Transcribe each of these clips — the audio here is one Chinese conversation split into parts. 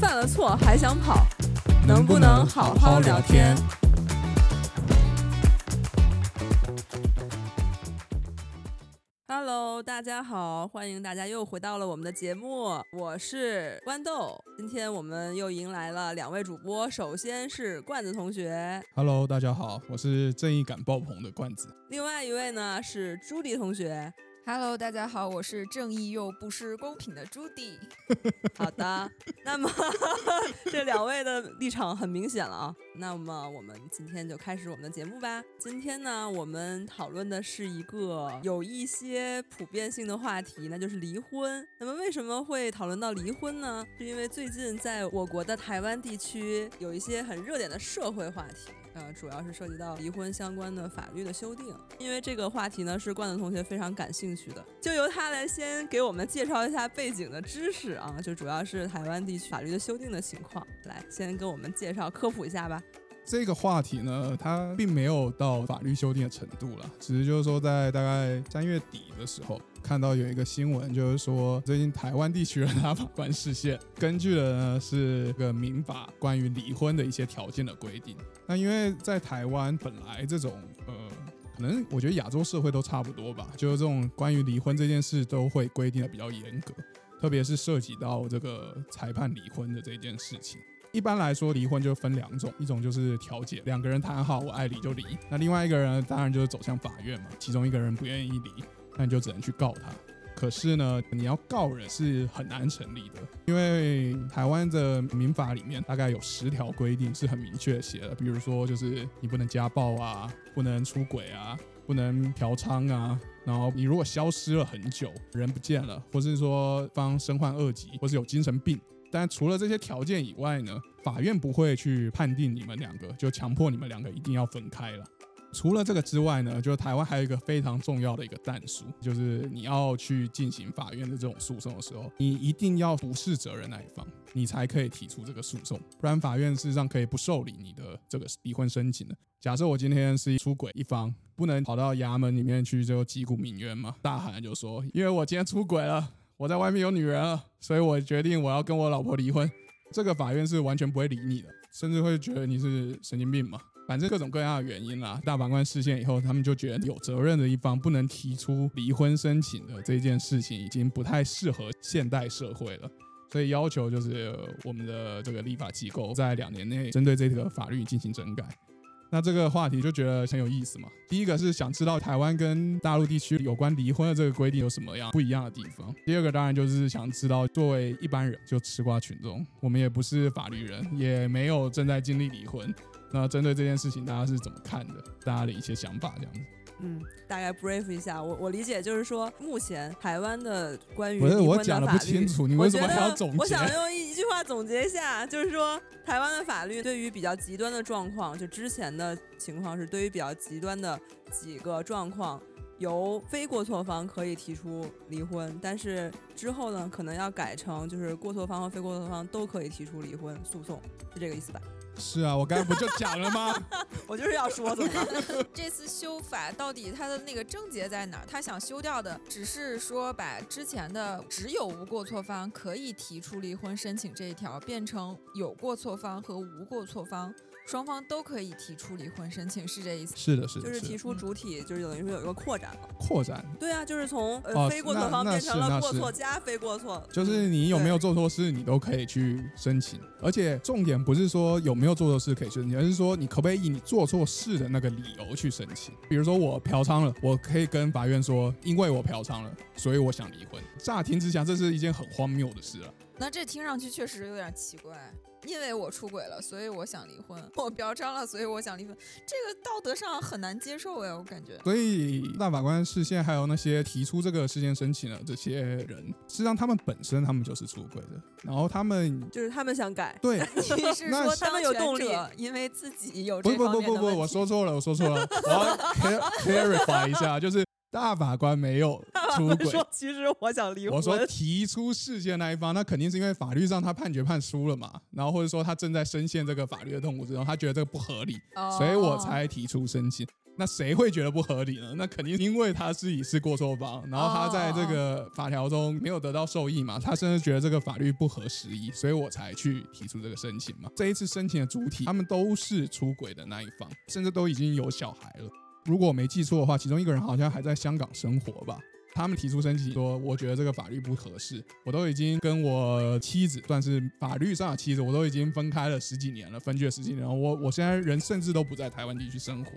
犯了错还想跑，能不能好好聊天？？Hello，大家好，欢迎大家又回到了我们的节目，我是豌豆。今天我们又迎来了两位主播，首先是罐子同学，Hello，大家好，我是正义感爆棚的罐子。另外一位呢是朱迪同学。Hello，大家好，我是正义又不失公平的朱迪。好的，那么 这两位的立场很明显了啊。那么我们今天就开始我们的节目吧。今天呢，我们讨论的是一个有一些普遍性的话题，那就是离婚。那么为什么会讨论到离婚呢？是因为最近在我国的台湾地区有一些很热点的社会话题。呃，主要是涉及到离婚相关的法律的修订，因为这个话题呢是罐子同学非常感兴趣的，就由他来先给我们介绍一下背景的知识啊，就主要是台湾地区法律的修订的情况，来先给我们介绍科普一下吧。这个话题呢，它并没有到法律修订的程度了，只是就是说在大概三月底的时候，看到有一个新闻，就是说最近台湾地区的大法官视线，根据的呢是个民法关于离婚的一些条件的规定。那因为在台湾本来这种呃。可能我觉得亚洲社会都差不多吧，就是这种关于离婚这件事都会规定的比较严格，特别是涉及到这个裁判离婚的这件事情。一般来说，离婚就分两种，一种就是调解，两个人谈好我爱离就离；那另外一个人当然就是走向法院嘛，其中一个人不愿意离，那你就只能去告他。可是呢，你要告人是很难成立的，因为台湾的民法里面大概有十条规定是很明确写的，比如说就是你不能家暴啊，不能出轨啊，不能嫖娼啊，然后你如果消失了很久，人不见了，或是说方身患恶疾，或是有精神病。但除了这些条件以外呢，法院不会去判定你们两个，就强迫你们两个一定要分开了。除了这个之外呢，就是台湾还有一个非常重要的一个弹书，就是你要去进行法院的这种诉讼的时候，你一定要不是责任那一方，你才可以提出这个诉讼，不然法院事实上可以不受理你的这个离婚申请的。假设我今天是出轨一方，不能跑到衙门里面去就击鼓鸣冤嘛，大喊就说，因为我今天出轨了。我在外面有女人了，所以我决定我要跟我老婆离婚。这个法院是完全不会理你的，甚至会觉得你是神经病嘛。反正各种各样的原因啦，大法官释宪以后，他们就觉得有责任的一方不能提出离婚申请的这件事情，已经不太适合现代社会了。所以要求就是我们的这个立法机构在两年内针对这个法律进行整改。那这个话题就觉得很有意思嘛。第一个是想知道台湾跟大陆地区有关离婚的这个规定有什么样不一样的地方。第二个当然就是想知道，作为一般人就吃瓜群众，我们也不是法律人，也没有正在经历离婚。那针对这件事情，大家是怎么看的？大家的一些想法这样子。嗯，大概 brief 一下，我我理解就是说，目前台湾的关于不是离婚的我讲的法律不清楚，你为什么还要总结？我想用一一句话总结一下，就是说，台湾的法律对于比较极端的状况，就之前的情况是，对于比较极端的几个状况，由非过错方可以提出离婚，但是之后呢，可能要改成就是过错方和非过错方都可以提出离婚诉讼，是这个意思吧？是啊，我刚才不就讲了吗？我就是要说，怎么了？这次修法到底它的那个症结在哪儿？他想修掉的只是说把之前的只有无过错方可以提出离婚申请这一条变成有过错方和无过错方双方都可以提出离婚申请，是这意思？是的，是的，就是提出主体，就是等于说有一个扩展了。扩展，对啊，就是从呃、哦非过错方变成了过错加非过错，就是你有没有做错事，你都可以去申请。而且重点不是说有没有做错事可以申请，而是说你可不可以以你做错事的那个理由去申请。比如说我嫖娼了，我可以跟法院说，因为我嫖娼了，所以我想离婚。乍听之下，这是一件很荒谬的事了。那这听上去确实有点奇怪。因为我出轨了，所以我想离婚；我嫖娼了，所以我想离婚。这个道德上很难接受呀，我感觉。所以大法官视线还有那些提出这个事件申请的这些人，实际上他们本身他们就是出轨的，然后他们就是他们想改。对 你是说他们有动力因为自己有不不不不不，我说错了，我说错了，我要 clar- clarify 一下，就是大法官没有出轨。说其实我想离婚。我说提出事件那一方，那肯定是因为法律上他判决判输了嘛，然后或者说他正在深陷这个法律的痛苦之中，他觉得这个不合理，所以我才提出申请。那谁会觉得不合理呢？那肯定因为他自己是过错方，然后他在这个法条中没有得到受益嘛，他甚至觉得这个法律不合时宜，所以我才去提出这个申请嘛。这一次申请的主体，他们都是出轨的那一方，甚至都已经有小孩了。如果我没记错的话，其中一个人好像还在香港生活吧。他们提出申请说，我觉得这个法律不合适。我都已经跟我妻子算是法律上的妻子，我都已经分开了十几年了，分居了十几年。我我现在人甚至都不在台湾地区生活，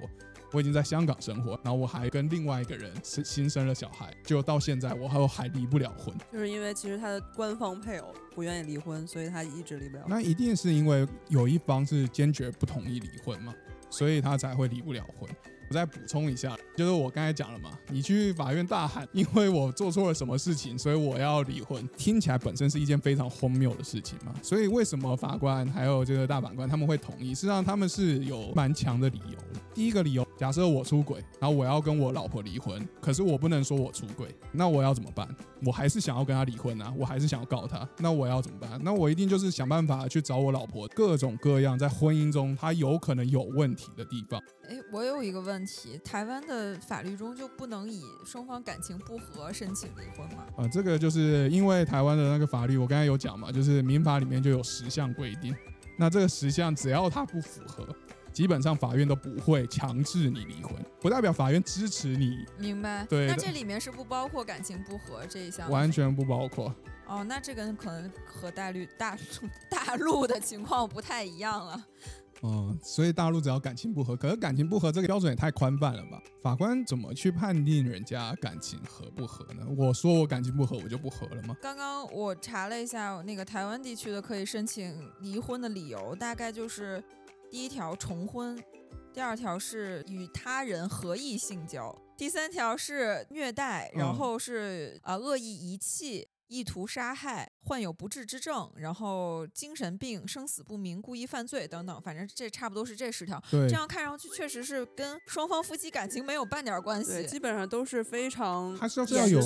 我已经在香港生活。然后我还跟另外一个人是新生了小孩，就到现在我还还离不了婚。就是因为其实他的官方配偶不愿意离婚，所以他一直离不了。那一定是因为有一方是坚决不同意离婚嘛，所以他才会离不了婚。我再补充一下，就是我刚才讲了嘛，你去法院大喊，因为我做错了什么事情，所以我要离婚，听起来本身是一件非常荒谬的事情嘛。所以为什么法官还有这个大法官他们会同意？事实上他们是有蛮强的理由。第一个理由，假设我出轨，然后我要跟我老婆离婚，可是我不能说我出轨，那我要怎么办？我还是想要跟他离婚啊，我还是想要告他，那我要怎么办？那我一定就是想办法去找我老婆各种各样在婚姻中她有可能有问题的地方。哎，我有一个问题，台湾的法律中就不能以双方感情不和申请离婚吗？啊，这个就是因为台湾的那个法律，我刚才有讲嘛，就是民法里面就有十项规定，那这个十项只要它不符合，基本上法院都不会强制你离婚，不代表法院支持你。明白？对。那这里面是不包括感情不和这一项？完全不包括。哦，那这个可能和大陆大 大陆的情况不太一样了。嗯，所以大陆只要感情不和，可是感情不和这个标准也太宽泛了吧？法官怎么去判定人家感情合不合呢？我说我感情不和，我就不和了吗？刚刚我查了一下，那个台湾地区的可以申请离婚的理由，大概就是第一条重婚，第二条是与他人合意性交，第三条是虐待，然后是啊恶意遗弃。意图杀害、患有不治之症，然后精神病、生死不明、故意犯罪等等，反正这差不多是这十条。对，这样看上去确实是跟双方夫妻感情没有半点关系。基本上都是非常他是要有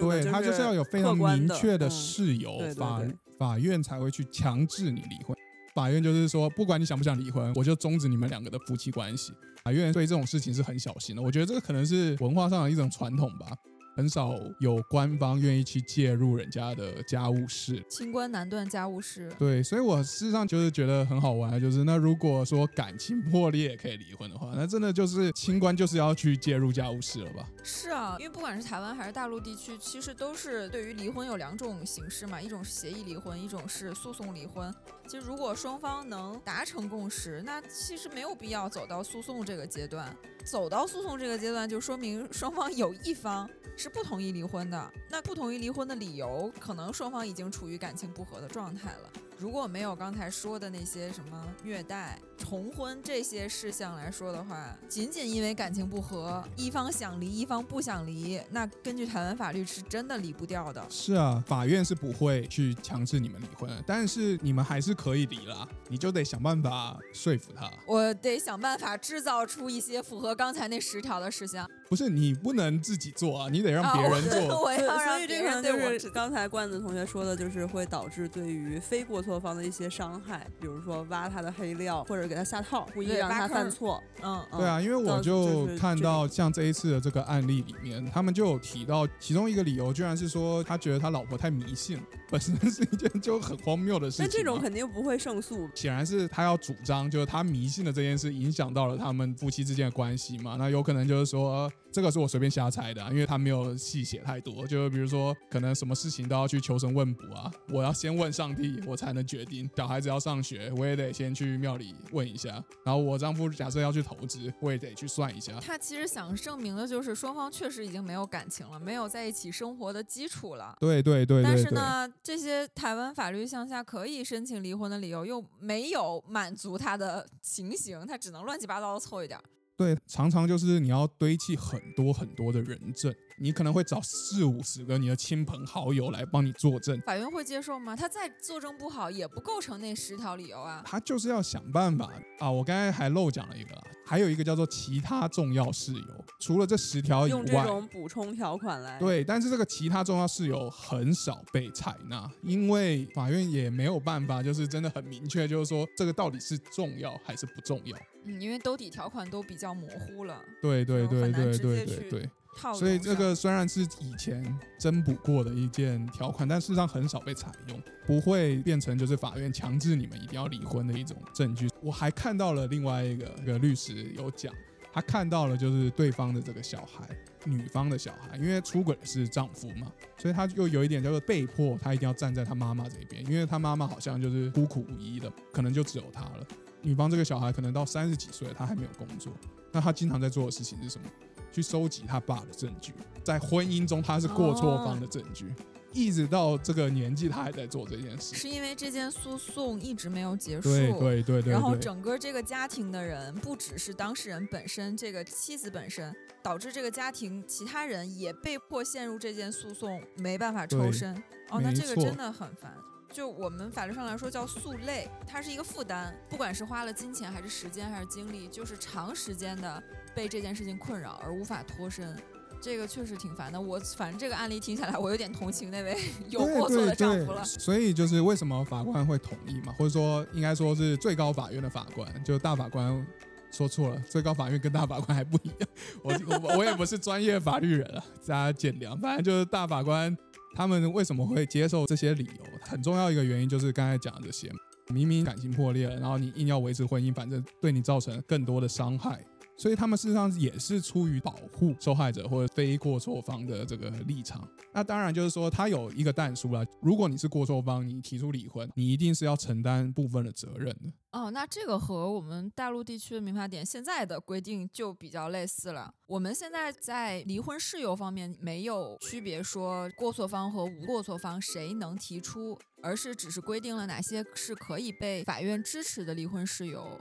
对，他就是要有非常明确的事由，法法院才会去强制你离婚。法院就是说，不管你想不想离婚，我就终止你们两个的夫妻关系。法院对这种事情是很小心的，我觉得这个可能是文化上的一种传统吧。很少有官方愿意去介入人家的家务事，清官难断家务事。对，所以我事实上就是觉得很好玩，就是那如果说感情破裂可以离婚的话，那真的就是清官就是要去介入家务事了吧？是啊，因为不管是台湾还是大陆地区，其实都是对于离婚有两种形式嘛，一种是协议离婚，一种是诉讼离婚。其实如果双方能达成共识，那其实没有必要走到诉讼这个阶段。走到诉讼这个阶段，就说明双方有一方是不同意离婚的。那不同意离婚的理由，可能双方已经处于感情不和的状态了。如果没有刚才说的那些什么虐待、重婚这些事项来说的话，仅仅因为感情不和，一方想离，一方不想离，那根据台湾法律是真的离不掉的。是啊，法院是不会去强制你们离婚，但是你们还是可以离啦，你就得想办法说服他。我得想办法制造出一些符合刚才那十条的事项。不是你不能自己做啊，你得让别人做。我要所以这个就是刚才罐子同学说的，就是会导致对于非过错方的一些伤害，比如说挖他的黑料，或者给他下套，故意让他犯错。嗯，对啊，因为我就看到像这一次的这个案例里面，他们就有提到其中一个理由，居然是说他觉得他老婆太迷信，本身是一件就很荒谬的事情。那这种肯定不会胜诉。显然是他要主张，就是他迷信的这件事影响到了他们夫妻之间的关系嘛？那有可能就是说。这个是我随便瞎猜的，因为他没有细写太多。就比如说，可能什么事情都要去求神问卜啊，我要先问上帝，我才能决定。小孩子要上学，我也得先去庙里问一下。然后我丈夫假设要去投资，我也得去算一下。他其实想证明的就是双方确实已经没有感情了，没有在一起生活的基础了。对对对。但是呢，这些台湾法律向下可以申请离婚的理由又没有满足他的情形，他只能乱七八糟的凑一点。对，常常就是你要堆砌很多很多的人证，你可能会找四五十个你的亲朋好友来帮你作证。法院会接受吗？他再作证不好，也不构成那十条理由啊。他就是要想办法啊！我刚才还漏讲了一个啊，还有一个叫做其他重要事由，除了这十条以外用这，种补充条款来。对，但是这个其他重要事由很少被采纳，因为法院也没有办法，就是真的很明确，就是说这个到底是重要还是不重要。嗯，因为兜底条款都比较模糊了，对对对对对对，套所以这个虽然是以前增补过的一件条款，但事实上很少被采用，不会变成就是法院强制你们一定要离婚的一种证据。我还看到了另外一个一个律师有讲，他看到了就是对方的这个小孩，女方的小孩，因为出轨的是丈夫嘛，所以他就有一点叫做被迫，他一定要站在他妈妈这边，因为他妈妈好像就是孤苦无依的，可能就只有他了。女方这个小孩可能到三十几岁了，他还没有工作，那他经常在做的事情是什么？去收集他爸的证据，在婚姻中他是过错方的证据，一直到这个年纪他还在做这件事。是因为这件诉讼一直没有结束。对对对对然后，整个这个家庭的人，不只是当事人本身，这个妻子本身，导致这个家庭其他人也被迫陷入这件诉讼，没办法抽身。哦，那这个真的很烦。就我们法律上来说叫诉累，它是一个负担，不管是花了金钱还是时间还是精力，就是长时间的被这件事情困扰而无法脱身。这个确实挺烦的，我反正这个案例听下来，我有点同情那位 有过错的丈夫了。所以就是为什么法官会同意嘛，或者说应该说是最高法院的法官，就大法官说错了，最高法院跟大法官还不一样。我我我也不是专业法律人啊，大家见谅。反正就是大法官他们为什么会接受这些理由，很重要一个原因就是刚才讲的这些，明明感情破裂了，然后你硬要维持婚姻，反正对你造成更多的伤害。所以他们事实上也是出于保护受害者或者非过错方的这个立场。那当然就是说，他有一个但书啦。如果你是过错方，你提出离婚，你一定是要承担部分的责任的。哦，那这个和我们大陆地区的民法典现在的规定就比较类似了。我们现在在离婚事由方面没有区别，说过错方和无过错方谁能提出，而是只是规定了哪些是可以被法院支持的离婚事由。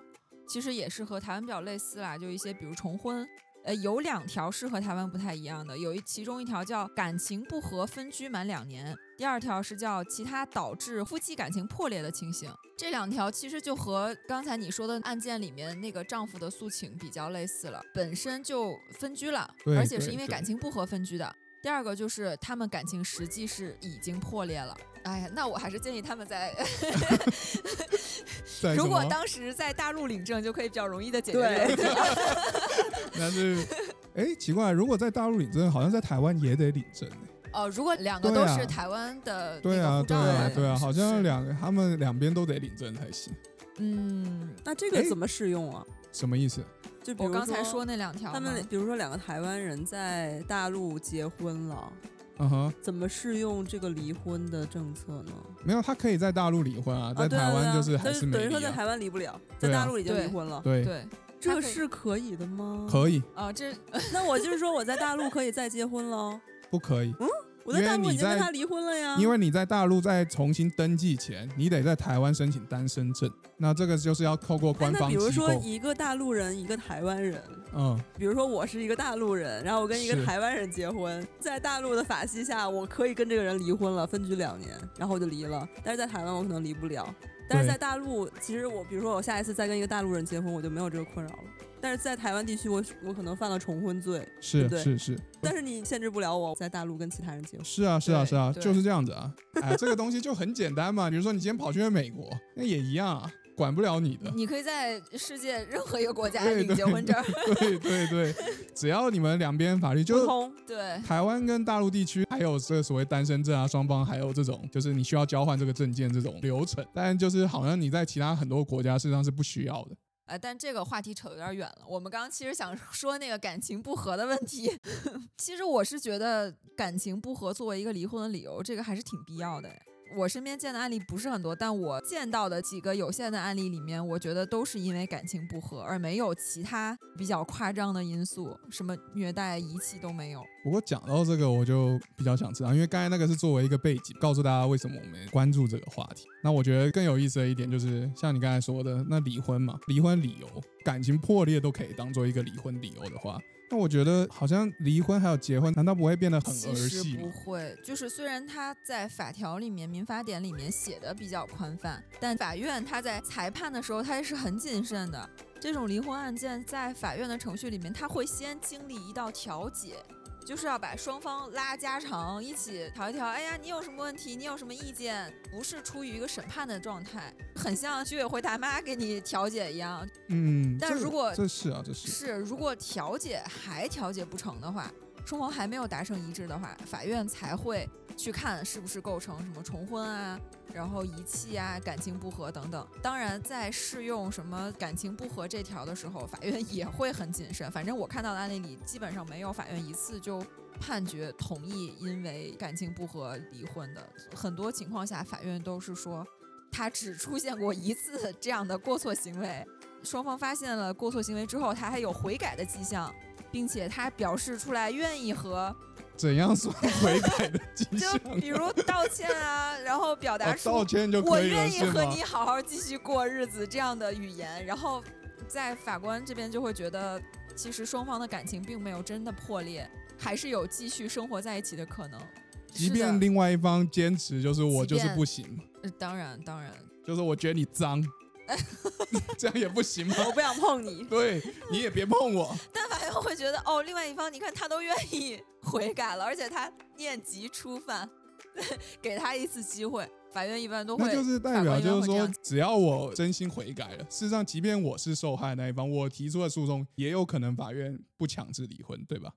其实也是和台湾比较类似啦，就一些比如重婚。呃，有两条是和台湾不太一样的，有一其中一条叫感情不和分居满两年，第二条是叫其他导致夫妻感情破裂的情形。这两条其实就和刚才你说的案件里面那个丈夫的诉请比较类似了，本身就分居了，而且是因为感情不和分居的。第二个就是他们感情实际是已经破裂了。哎呀，那我还是建议他们在如果当时在大陆领证，就可以比较容易的解决对这个问题。但是，哎，奇怪，如果在大陆领证，好像在台湾也得领证、欸。哦，如果两个都是台湾的对啊，对啊，对啊，好像两个他们两边都得领证才行。嗯，那这个怎么适用啊？什么意思？就比如我刚才说那两条他，们比如说两个台湾人在大陆结婚了，嗯哼，怎么适用这个离婚的政策呢？没有，他可以在大陆离婚啊，在台湾就是等于说在。台湾离不了，在大陆已经离婚了，对，对这是可以的吗？可以，啊，这 那我就是说我在大陆可以再结婚喽？不可以？嗯我在大陆已经跟他离婚了呀。因为你在大陆在重新登记前，你得在台湾申请单身证，那这个就是要透过哎官那比如。说一个大陆人，一个台湾人，嗯，比如说我是一个大陆人，然后我跟一个台湾人结婚，在大陆的法系下，我可以跟这个人离婚了，分居两年，然后我就离了。但是在台湾我可能离不了，但是在大陆，其实我比如说我下一次再跟一个大陆人结婚，我就没有这个困扰了。但是在台湾地区，我我可能犯了重婚罪，是对是是但是你限制不了我在大陆跟其他人结婚。是啊是啊是啊，就是这样子啊。哎，这个东西就很简单嘛。比如说你今天跑去美国，那也一样啊，管不了你的。你可以在世界任何一个国家领结婚证儿。对对对，只要你们两边法律就通，对，台湾跟大陆地区还有这个所谓单身证啊，双方还有这种就是你需要交换这个证件这种流程，但就是好像你在其他很多国家事实上是不需要的。呃，但这个话题扯得有点远了。我们刚刚其实想说那个感情不和的问题，其实我是觉得感情不和作为一个离婚的理由，这个还是挺必要的哎。我身边见的案例不是很多，但我见到的几个有限的案例里面，我觉得都是因为感情不和，而没有其他比较夸张的因素，什么虐待、遗弃都没有。不过讲到这个，我就比较想知道，因为刚才那个是作为一个背景，告诉大家为什么我们关注这个话题。那我觉得更有意思的一点就是，像你刚才说的，那离婚嘛，离婚理由，感情破裂都可以当做一个离婚理由的话，那我觉得好像离婚还有结婚，难道不会变得很儿戏吗？不会，就是虽然他在法条里面、民法典里面写的比较宽泛，但法院他在裁判的时候，他也是很谨慎的。这种离婚案件在法院的程序里面，他会先经历一道调解。就是要把双方拉家常，一起调一调。哎呀，你有什么问题？你有什么意见？不是出于一个审判的状态，很像居委会大妈给你调解一样。嗯，但如果这是啊，这是是，如果调解还调解不成的话，双方还没有达成一致的话，法院才会去看是不是构成什么重婚啊，然后遗弃啊、感情不和等等。当然，在适用什么感情不和这条的时候，法院 也会很谨慎。反正我看到的案例里，基本上没有法院一次就判决同意因为感情不和离婚的。很多情况下，法院都是说他只出现过一次这样的过错行为。双方发现了过错行为之后，他还有悔改的迹象，并且他表示出来愿意和，怎样算悔改的迹就？比如道歉啊，然后表达道歉就我可以了，愿意？和你好好继续过日子这样的语言，然后在法官这边就会觉得，其实双方的感情并没有真的破裂，还是有继续生活在一起的可能。即便另外一方坚持就是我就是不行，呃当然当然，就是我觉得你脏，这样也不行吗？我不想碰你。对，你也别碰我。但法院会觉得，哦，另外一方你看他都愿意悔改了，而且他念及初犯，给他一次机会，法院一般都会。那就是代表就是说只要我真心悔改了，事实上，即便我是受害那一方，我提出的诉讼也有可能法院不强制离婚，对吧？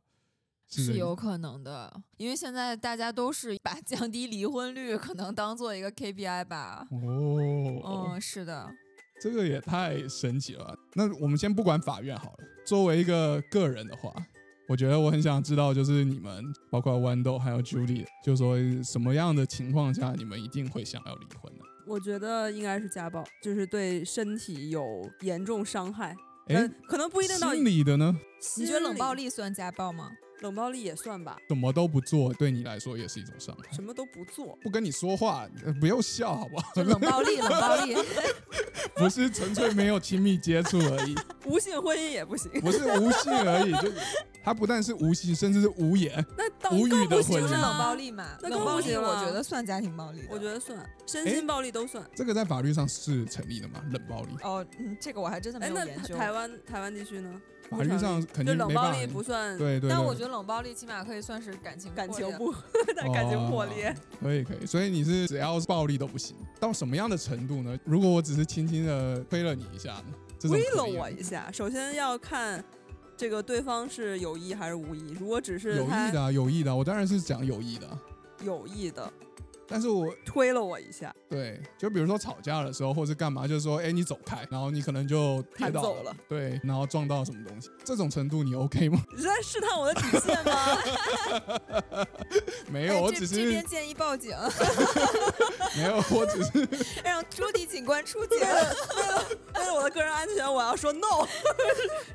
是这个有可能的，因为现在大家都是把降低离婚率可能当做一个 KPI 吧。哦，嗯，是的，这个也太神奇了吧。那我们先不管法院好了，作为一个个人的话，我觉得我很想知道，就是你们包括豌豆还有 Julie，就说什么样的情况下你们一定会想要离婚呢？我觉得应该是家暴，就是对身体有严重伤害。哎呃，可能不一定到心理的呢，你觉得冷暴，力算家暴吗？冷暴力也算吧，什么都不做，对你来说也是一种伤害。什么都不做。不跟你说话，呃不用笑好不好？就冷暴力，冷暴力。不是纯粹没有亲密接触而已，无性婚姻也不行。不是无性而已，就是他不但是无性，甚至是无言。那到无语的婚姻就是冷暴。力嘛，那更冷暴力不行了我觉得算家庭暴力的。我觉得算，身哎心暴力都算。这个在法律上是成立的吗？冷暴力，哦，嗯，这个我还真的没哎，那有研究。台湾台湾地区呢？法律上肯定没办法冷暴力。不算对对对，但我觉得冷暴力起码可以算是感情感破裂情不，感情破裂。哦可以可以，所以你是只要是暴力都不行，到什么样的程度呢？如果我只是轻轻的推了你一下呢？推了我一下，首先要看这个对方是有意还是无意。如果只是有意的啊，有意的啊，我当然是讲有意的啊，有意的但是我推了我一下，对，就比如说吵架的时候，或是干嘛，就是说，哎，你走开，然后你可能就跌倒了，对，然后撞到什么东西，这种程度你 OK 吗？你是在试探我的底线吗？没有，我只是这这边建议报警，没有，我只是让朱迪警官出警。为了为了我的个人安全，我要说 no，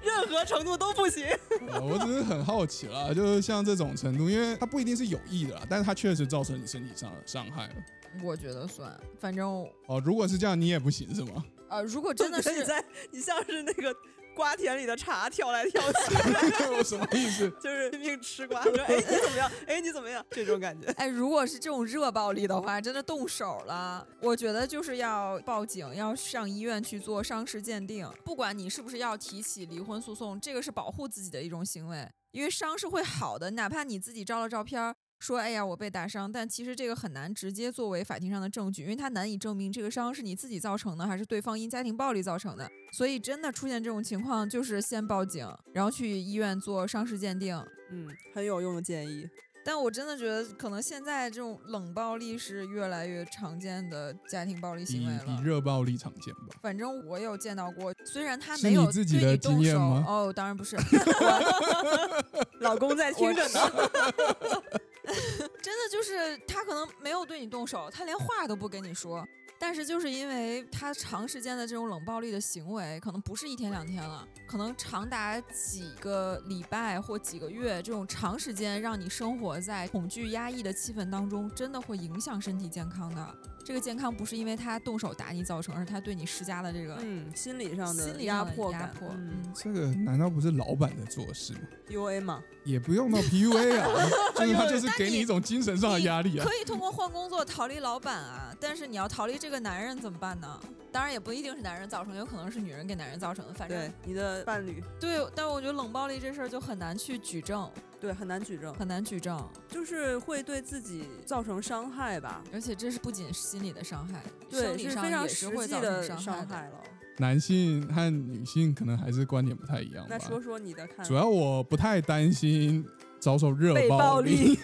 任何程度都不行。呃我只是很好奇了，就是像这种程度，因为它不一定是有意的啦，但是它确实造成你身体上的伤害了。我觉得算，反正哦，如果是这样，你也不行是吗？呃，如果真的是你在，你像是那个瓜田里的茶，跳来跳去，我什么意思？就是拼命吃瓜，说哎你怎么样？哎你怎么样？这种感觉。哎，如果是这种热暴力的话，真的动手了，我觉得就是要报警，要上医院去做伤势鉴定。不管你是不是要提起离婚诉讼，这个是保护自己的一种行为，因为伤是会好的，哪怕你自己照了照片儿。说，哎呀，我被打伤，但其实这个很难直接作为法庭上的证据，因为他难以证明这个伤是你自己造成的，还是对方因家庭暴力造成的。所以，真的出现这种情况，就是先报警，然后去医院做伤势鉴定。嗯，很有用的建议。但我真的觉得，可能现在这种冷暴力是越来越常见的家庭暴力行为比了。热暴力常见吧？反正我有见到过，虽然他没有你自己的对你动手经验吗哦，当然不是，我 老公在听着呢。真的就是他可能没有对你动手，他连话都不跟你说。但是就是因为他长时间的这种冷暴力的行为，可能不是一天两天了，可能长达几个礼拜或几个月，这种长时间让你生活在恐惧压抑的气氛当中，真的会影响身体健康的。这个健康不是因为他动手打你造成，而是他对你施加的这个嗯，心理上的心理压迫感，压迫。嗯嗯，这个难道不是老板在做事吗？，PUA 吗，也不用到 PUA 啊，就是他就是给你你一种精神上的压力啊。可以通过换工作逃离老板啊，但是你要逃离这个男人怎么办呢？当然也不一定是男人造成，有可能是女人给男人造成的。反正对你的伴侣，对，但我觉得冷暴力这事儿就很难去举证，对，很难举证，很难举证，就是会对自己造成伤害吧。而且这是不仅是心理的伤害，对，生理上是非常也是实际会造成伤伤害的。害了。男性和女性可能还是观点不太一样吧那。说说你的看法。主要我不太担心遭受热暴力，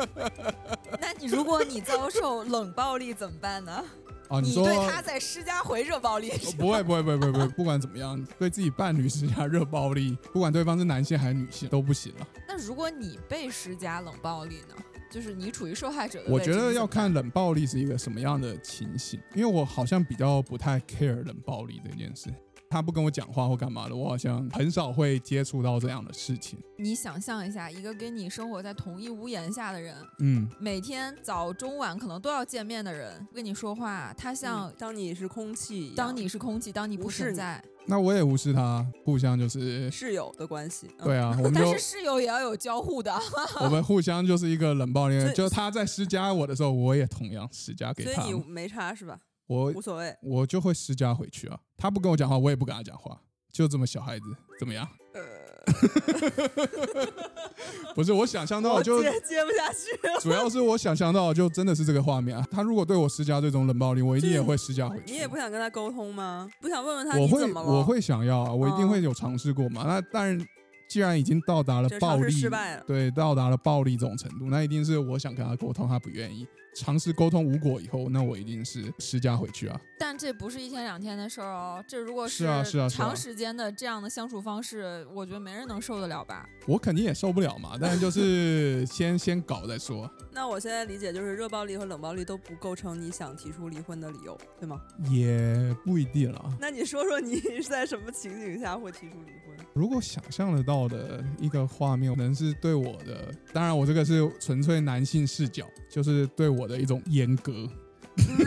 那你如果你遭受冷暴力怎么办呢？哦，说你对他在施加回热暴力，哦不会不会不会不会不管怎么样，对自己伴侣施加热暴力，不管对方是男性还是女性都不行了。那如果你被施加冷暴力呢？就是你处于受害者的我觉得要看冷暴力是一个什么样的情形，因为我好像比较不太 care 冷暴力这件事。他不跟我讲话或干嘛的，我好像很少会接触到这样的事情。你想象一下，一个跟你生活在同一屋檐下的人，嗯，每天早中晚可能都要见面的人，跟你说话，他像嗯当你是空气，当你是空气，当你不存在。那我也无视他，互相就是室友的关系。嗯对啊，我们但是室友也要有交互的，我们互相就是一个冷暴力就他在施加我的时候，我也同样施加给他所以。你没差是吧？我无所谓。我就会施加回去啊。他不跟我讲话，我也不跟他讲话，就这么小孩子，怎么样？呃，不是我想象到就接接不下去了。主要是我想象到就真的是这个画面啊。他如果对我施加这种冷暴力，我一定也会施加回去。你也不想跟他沟通吗？不想问问他我会你怎么了？我会想要啊，我一定哦会有尝试过嘛。那但是，既然已经到达了暴力，失败了。对，到达了暴力这种程度，那一定是我想跟他沟通，他不愿意。尝试沟通无果以后，那我一定是施加回去啊。但这不是一天两天的事儿哦。这如果是啊是啊是啊长时间的这样的相处方式，我觉得没人能受得了吧？我肯定也受不了嘛，但是就是 先先搞再说，那我现在理解就是热暴力和冷暴力都不构成你想提出离婚的理由，对吗？也不一定了。那你说说你是在什么情景下会提出离婚？如果想象得到的一个画面，可能是对我的，当然我这个是纯粹男性视角，就是对我的一种严格，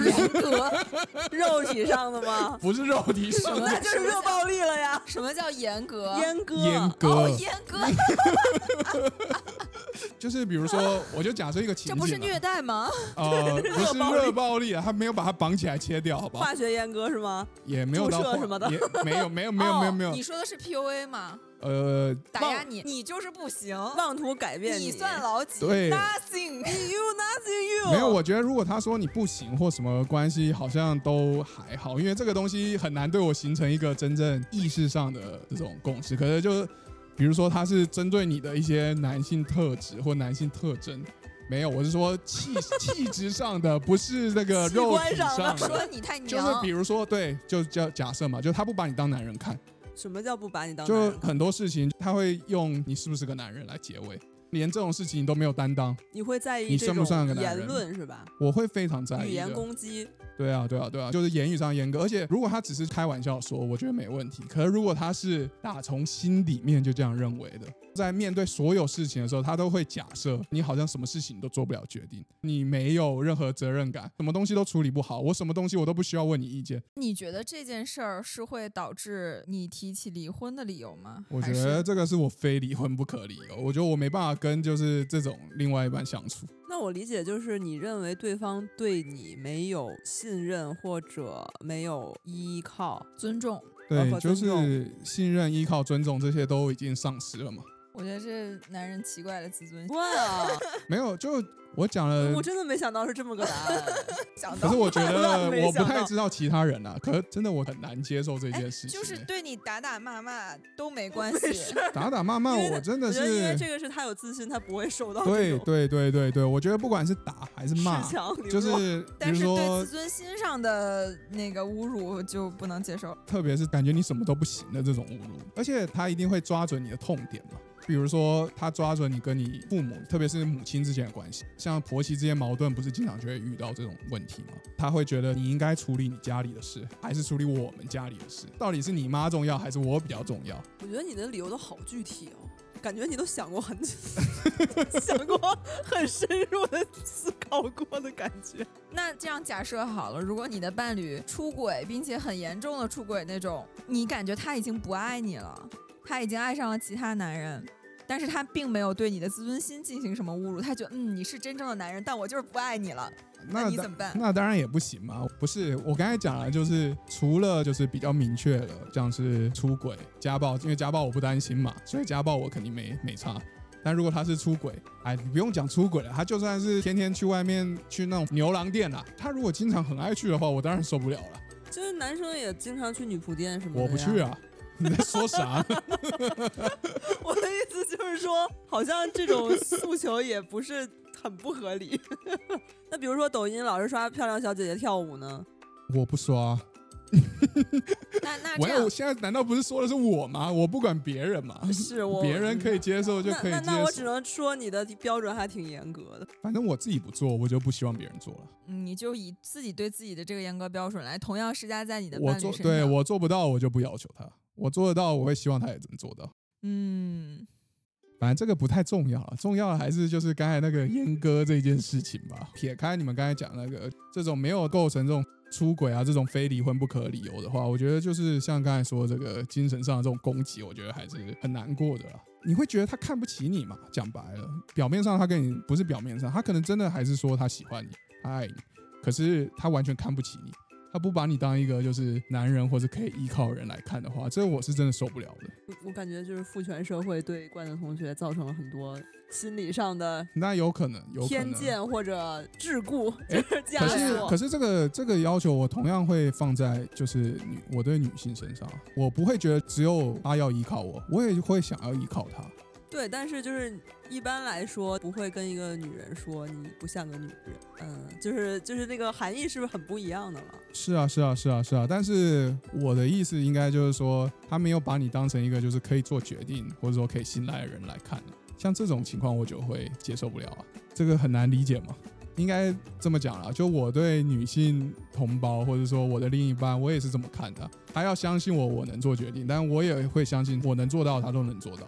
严格，肉体上的吗？不是肉体上什么的那就是热暴力了呀！什么叫严格？阉割，阉割，哦，严格，就是比如说，我就假设一个情景啊，这不是虐待吗？呃，不是热暴力热暴力啊，他没有把它绑起来切掉，好不好？化学阉割是吗？也没有什么的也没有没有没有没有 没有哦你，说的是 PUA 吗？呃，打压你，你就是不行，妄图改变你算老几？对，nothing。you nothing you 没有，我觉得如果他说你不行或什么关系，好像都还好，因为这个东西很难对我形成一个真正意识上的这种共识。可是就是，比如说他是针对你的一些男性特质或男性特征，没有，我是说气气质上的，不是那个肉体上说的。你太就是比，如说，对，就叫假设嘛，就他不把你当男人看，什么叫不把你当男就？很多事情他会用你是不是个男人来结尾，连这种事情你都没有担当，你会在意这你算不算个男人论是吧？我会非常在意语言攻击，对啊，对啊，对啊，就是言语上严格，而且如果他只是开玩笑说，我觉得没问题。可是如果他是打从心里面就这样认为的，在面对所有事情的时候，他都会假设你好像什么事情都做不了决定，你没有任何责任感，什么东西都处理不好，我什么东西我都不需要问你意见。你觉得这件事儿是会导致你提起离婚的理由吗？我觉得这个是我非离婚不可理由，我觉得我没办法跟就是这种另外一半相处。那我理解就是你认为对方对你没有信任或者没有依靠，尊重。对，括就是信任、依靠、尊重这些都已经丧失了嘛。我觉得这男人奇怪的自尊心。哇，没有，就我讲了我真的没想到是这么个答案。想可是我觉得 我不太知道其他人啊，可是真的我很难接受这哎件事情欸。就是对你打打骂骂都没关系。打打骂骂，我真的是觉得因为是这个是他有自信，他不会受到对对对对对，我觉得不管是打还是骂就是比但是对如说自，尊心上的那个侮辱就不能接受。特别是感觉你什么都不行的这种侮辱，而且他一定会抓准你的痛点嘛。比如说，他抓准你跟你父母，特别是母亲之间的关系，像婆媳之间矛盾，不是经常就会遇到这种问题吗？他会觉得你应该处理你家里的事，还是处理我们家里的事？到底是你妈重要，还是我比较重要？我觉得你的理由都好具体哦。感觉你都想过很 想过很深入的思考过的感觉。那这样假设好了，如果你的伴侣出轨，并且很严重的出轨那种，你感觉他已经不爱你了，他已经爱上了其他男人，但是他并没有对你的自尊心进行什么侮辱，他觉得嗯你是真正的男人，但我就是不爱你了，那你怎么办？那当然也不行嘛。不是，我刚才讲了，就是除了就是比较明确的，像是出轨、家暴，因为家暴我不担心嘛，所以家暴我肯定没没差。但如果他是出轨，哎，你不用讲出轨了，他就算是天天去外面去那种牛郎店啦，他如果经常很爱去的话，我当然受不了了。就是男生也经常去女仆店什么的。我不去。啊，你在说啥？我的意思就是说，好像这种诉求也不是很不合理。那比如说抖音老是刷漂亮小姐姐跳舞呢？我不刷。那那这样我要我，现在难道不是说的是我吗？我不管别人嘛，是我别人可以接受就可以接那那那我只。能说你的标准还挺严格的。反正我自己不做，我就不希望别人做了。嗯你就以自己对自己的这个严格标准来，同样施加在你的我伴侣身上。做对我做不到，我就不要求他。我做得到，我会希望他也能做到。嗯，反正这个不太重要了，重要的还是就是刚才那个阉割这件事情吧。撇开你们刚才讲那个这种没有构成这种出轨啊这种非离婚不可理由的话，我觉得就是像刚才说这个精神上的这种攻击，我觉得还是很难过的啦。你会觉得他看不起你嘛？讲白了，表面上他跟你不是表面上，他可能真的还是说他喜欢你，他爱你，可是他完全看不起你。他不把你当一个就是男人或者可以依靠人来看的话，这我是真的受不了的。我我感觉就是父权社会对冠的同学造成了很多心理上的那有可能，有偏见或者桎梏，就哎可是，锁。可是这个这个要求，我同样会放在就是女我对女性身上，我不会觉得只有她要依靠我，我也会想要依靠她。对，但是就是一般来说不会跟一个女人说你不像个女人，嗯，就是就是那个含义是不是很不一样的了？是啊，是啊，是啊，是啊。但是我的意思应该就是说，他没有把你当成一个就是可以做决定或者说可以信赖的人来看。像这种情况，我就会接受不了啊，这个很难理解嘛。应该这么讲啦，就我对女性同胞或者说我的另一半，我也是这么看的。他要相信我，我能做决定，但我也会相信我能做到，他都能做到。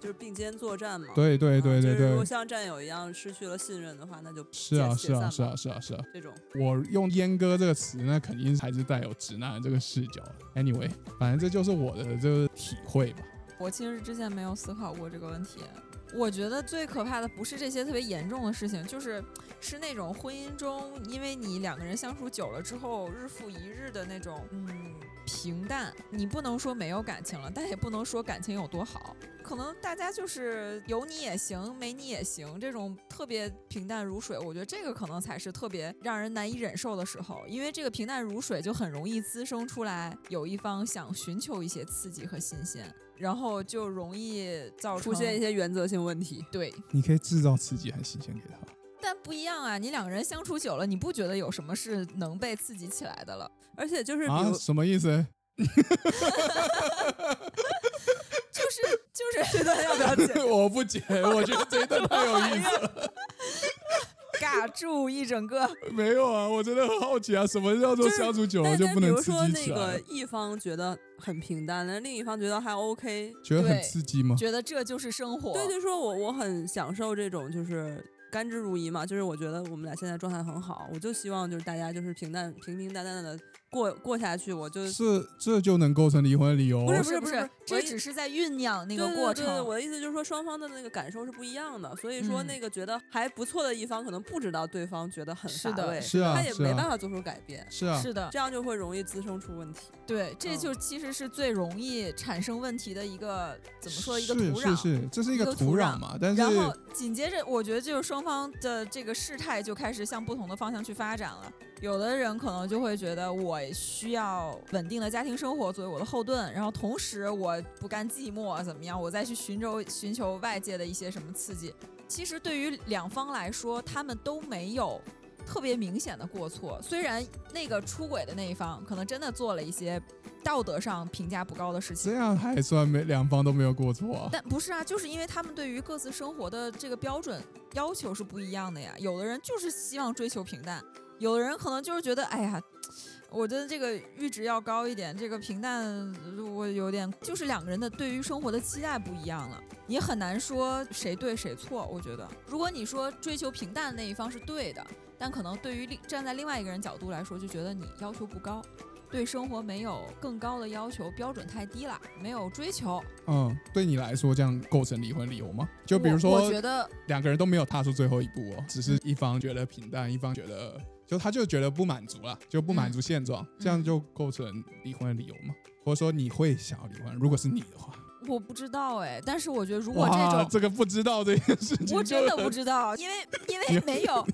嗯，就是并肩作战嘛。对对对对啊就是如果，像战友一样失去了信任的话，那就是啊解是啊是。啊是啊是啊。这种我用阉割这个词，那肯定还是带有直男的这个视角。Anyway，反正这就是我的这个体会吧。我其实之前没有思考过这个问题。我觉得最可怕的不是这些特别严重的事情，就是是那种婚姻中，因为你两个人相处久了之后，日复一日的那种嗯平淡。你不能说没有感情了，但也不能说感情有多好。可能大家就是有你也行，没你也行，这种特别平淡如水。我觉得这个可能才是特别让人难以忍受的时候，因为这个平淡如水就很容易滋生出来有一方想寻求一些刺激和新鲜。然后就容易造成出现一些原则性问题。对，你可以制造刺激和新鲜给他。但不一样啊！你两个人相处久了，你不觉得有什么是能被刺激起来的了？而且就是比啊，什么意思？就是就是 这段要不要剪？我不解，我觉得这一段太有意思了。尬住一整个。没有啊，我真的很好奇啊，什么叫做相处久了但就不能比如说刺激起来那个？一方觉得很平淡，那另一方觉得还 OK。觉得很刺激吗？觉得这就是生活。对，就说我我很享受这种就是甘之如饴嘛，就是我觉得我们俩现在状态很好，我就希望就是大家就是平淡平平淡淡的过过下去，我就。是这就能构成离婚的理由？不是不是不是我这只是在酝酿那个过对对对程。我的意思就是说，双方的那个感受是不一样的，所以说嗯那个觉得还不错的一方，可能不知道对方觉得很是的乏味，是啊他也没办法做出改变，是啊，是的，这样就会容易滋生出问题。对，这嗯就其实是最容易产生问题的一个怎么说一个土壤。是是，这是一个土壤土壤嘛？但是然后紧接着，我觉得就是双方的这个事态就开始向不同的方向去发展了。有的人可能就会觉得我需要稳定的家庭生活作为我的后盾，然后同时我不甘寂寞，怎么样？我再去寻找寻求外界的一些什么刺激。其实对于两方来说，他们都没有特别明显的过错。虽然那个出轨的那一方可能真的做了一些道德上评价不高的事情这，样还算没两方都没有过错啊？但不是啊，就是因为他们对于各自生活的这个标准要求是不一样的呀。有的人就是希望追求平淡，有的人可能就是觉得，哎呀，我觉得这个阈值要高一点，这个平淡我有点，就是两个人的对于生活的期待不一样了，你很难说谁对谁错。我觉得，如果你说追求平淡的那一方是对的，但可能对于另站在另外一个人角度来说，就觉得你要求不高。对生活没有更高的要求，标准太低了，没有追求。嗯，对你来说这样构成离婚理由吗？就比如说，我觉得两个人都没有踏出最后一步哦，只是一方觉得平淡，一方觉得就他就觉得不满足了，就不满足现状，这样就构成离婚的理由吗？或者说你会想要离婚？如果是你的话，我不知道哎，但是我觉得如果这种这个不知道这件事情，我真的不知道，因为因为 没有。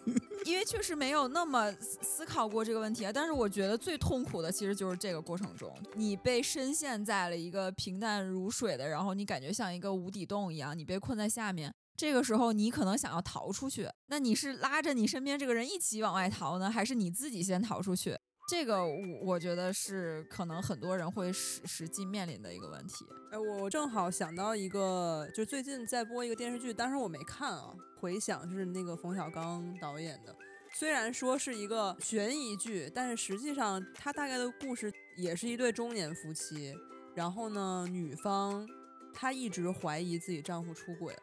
因为确实没有那么思考过这个问题啊，但是我觉得最痛苦的其实就是这个过程中，你被深陷在了一个平淡如水的，然后你感觉像一个无底洞一样，你被困在下面。这个时候你可能想要逃出去，那你是拉着你身边这个人一起往外逃呢，还是你自己先逃出去？这个我我觉得是可能很多人会实实际面临的一个问题。哎，我正好想到一个，就最近在播一个电视剧，当时我没看啊。回想就是那个冯小刚导演的，虽然说是一个悬疑剧，但是实际上他大概的故事也是一对中年夫妻。然后呢，女方她一直怀疑自己丈夫出轨了，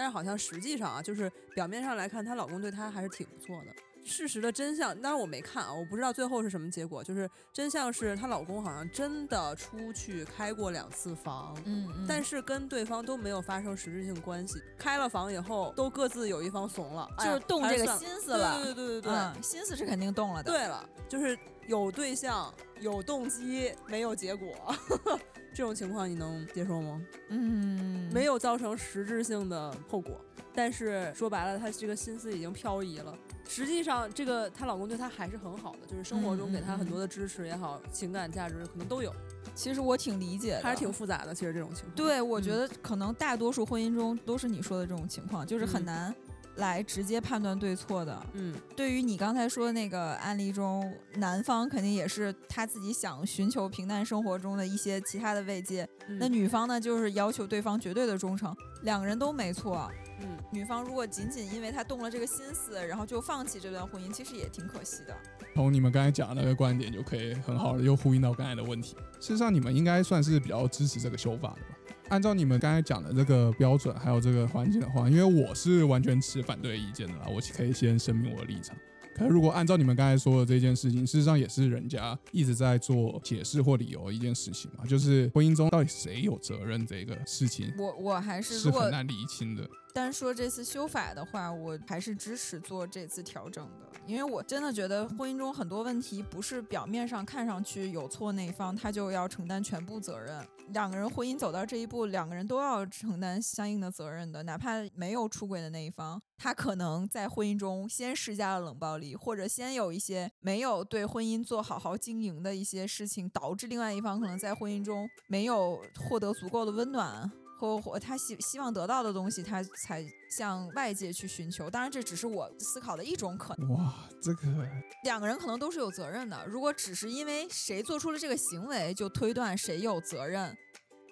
但是好像实际上啊，就是表面上来看，她老公对她还是挺不错的。事实的真相，当然我没看啊，我不知道最后是什么结果。就是真相是她老公好像真的出去开过两次房，嗯，但是跟对方都没有发生实质性关系。开了房以后，都各自有一方怂了，就是动这个心思了。对对对对对，心思是肯定动了的。对了，就是有对象、有动机，没有结果，这种情况你能接受吗？嗯，没有造成实质性的后果，但是说白了，他这个心思已经漂移了。实际上，这个她老公对她还是很好的，就是生活中给她很多的支持也好，情感价值可能都有。其实我挺理解，还是挺复杂的。其实这种情况，对我觉得可能大多数婚姻中都是你说的这种情况，就是很难来直接判断对错的。嗯，对于你刚才说的那个案例中，男方肯定也是他自己想寻求平淡生活中的一些其他的慰藉，那女方呢，就是要求对方绝对的忠诚，两个人都没错。嗯，女方如果仅仅因为她动了这个心思，然后就放弃这段婚姻，其实也挺可惜的。从你们刚才讲的那个观点，就可以很好的又呼应到刚才的问题。事实上，你们应该算是比较支持这个修法的吧？按照你们刚才讲的这个标准，还有这个环境的话，因为我是完全持反对意见的啦，我可以先声明我的立场。可是如果按照你们刚才说的这件事情，事实上也是人家一直在做解释或理由一件事情嘛，就是婚姻中到底谁有责任这个事情，我我还是是很难理清的。单说这次修法的话，我还是支持做这次调整的，因为我真的觉得婚姻中很多问题不是表面上看上去有错那一方他就要承担全部责任。两个人婚姻走到这一步，两个人都要承担相应的责任的，哪怕没有出轨的那一方，他可能在婚姻中先施加了冷暴力，或者先有一些没有对婚姻做好好经营的一些事情，导致另外一方可能在婚姻中没有获得足够的温暖。或或他希希望得到的东西，他才向外界去寻求。当然，这只是我思考的一种可能。哇，这个两个人可能都是有责任的。如果只是因为谁做出了这个行为就推断谁有责任，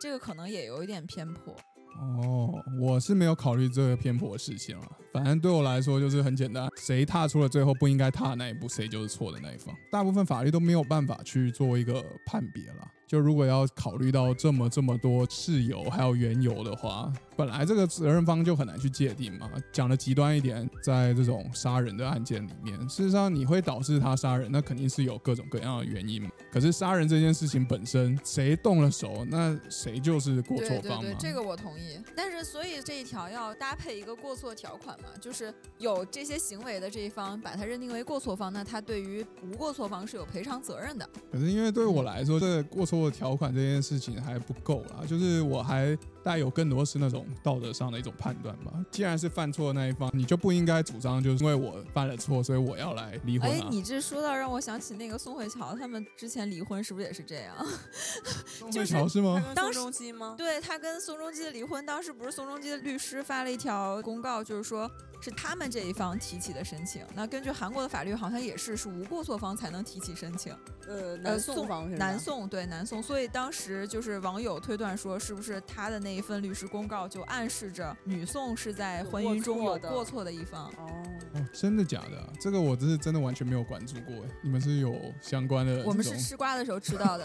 这个可能也有一点偏颇。哦，我是没有考虑这个偏颇的事情了。反正对我来说就是很简单，谁踏出了最后不应该踏的那一步，谁就是错的那一方。大部分法律都没有办法去做一个判别了。就如果要考虑到这么这么多事由还有缘由的话，本来这个责任方就很难去界定嘛。讲的极端一点，在这种杀人的案件里面，事实上你会导致他杀人，那肯定是有各种各样的原因。可是杀人这件事情本身，谁动了手，那谁就是过错方嘛。对对对，这个我同意。但是所以这一条要搭配一个过错条款嘛，就是有这些行为的这一方把他认定为过错方，那他对于无过错方是有赔偿责任的。可是因为对我来说，这个过错。做条款这件事情还不够啦，就是我还带有更多是那种道德上的一种判断吧。既然是犯错的那一方，你就不应该主张就是因为我犯了错，所以我要来离婚。哎，你这说到让我想起那个宋慧乔他们之前离婚是不是也是这样？宋慧乔是吗？宋仲基吗？对他跟宋仲基的离婚，当时不是宋仲基的律师发了一条公告，就是说。是他们这一方提起的申请。那根据韩国的法律，好像也是是无过错方才能提起申请。呃，南宋方南宋对南宋，所以当时就是网友推断说，是不是他的那一份律师公告就暗示着女宋是在婚姻中有过错的一方？哦。哦，真的假的啊、这个我真是真的完全没有关注过哎。你们是有相关的我们，是吃瓜的时候吃到的。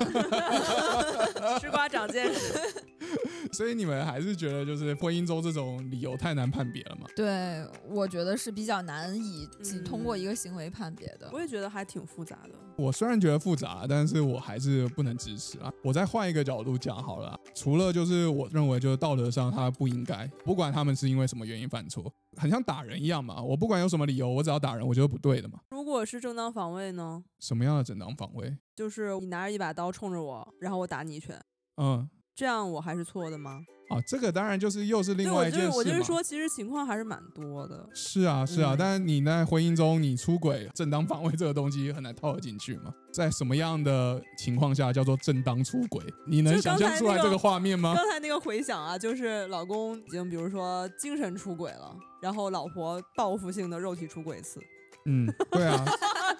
吃瓜长见识。所以你们还是觉得就是婚姻中这种理由太难判别了嘛？对，我觉得是比较难以仅通过嗯一个行为判别的。我也觉得还挺复杂的。我虽然觉得复杂，但是我还是不能支持啊。我再换一个角度讲好了啊，除了就是我认为就是道德上他不应该，不管他们是因为什么原因犯错，很像打人一样嘛。我不管有什么理由，我只要打人，我觉得不对的嘛。如果是正当防卫呢？什么样的正当防卫？就是你拿着一把刀冲着我，然后我打你一拳，嗯，这样我还是错的吗？啊，这个当然就是又是另外一件事嘛。我就是说，其实情况还是蛮多的。是啊，是啊，嗯但是你在婚姻中你出轨，正当防卫这个东西很难套得进去嘛？在什么样的情况下叫做正当出轨？你能想象出来这个画面吗？刚才那个回想啊，就是老公已经比如说精神出轨了，然后老婆报复性的肉体出轨一次，嗯，对啊，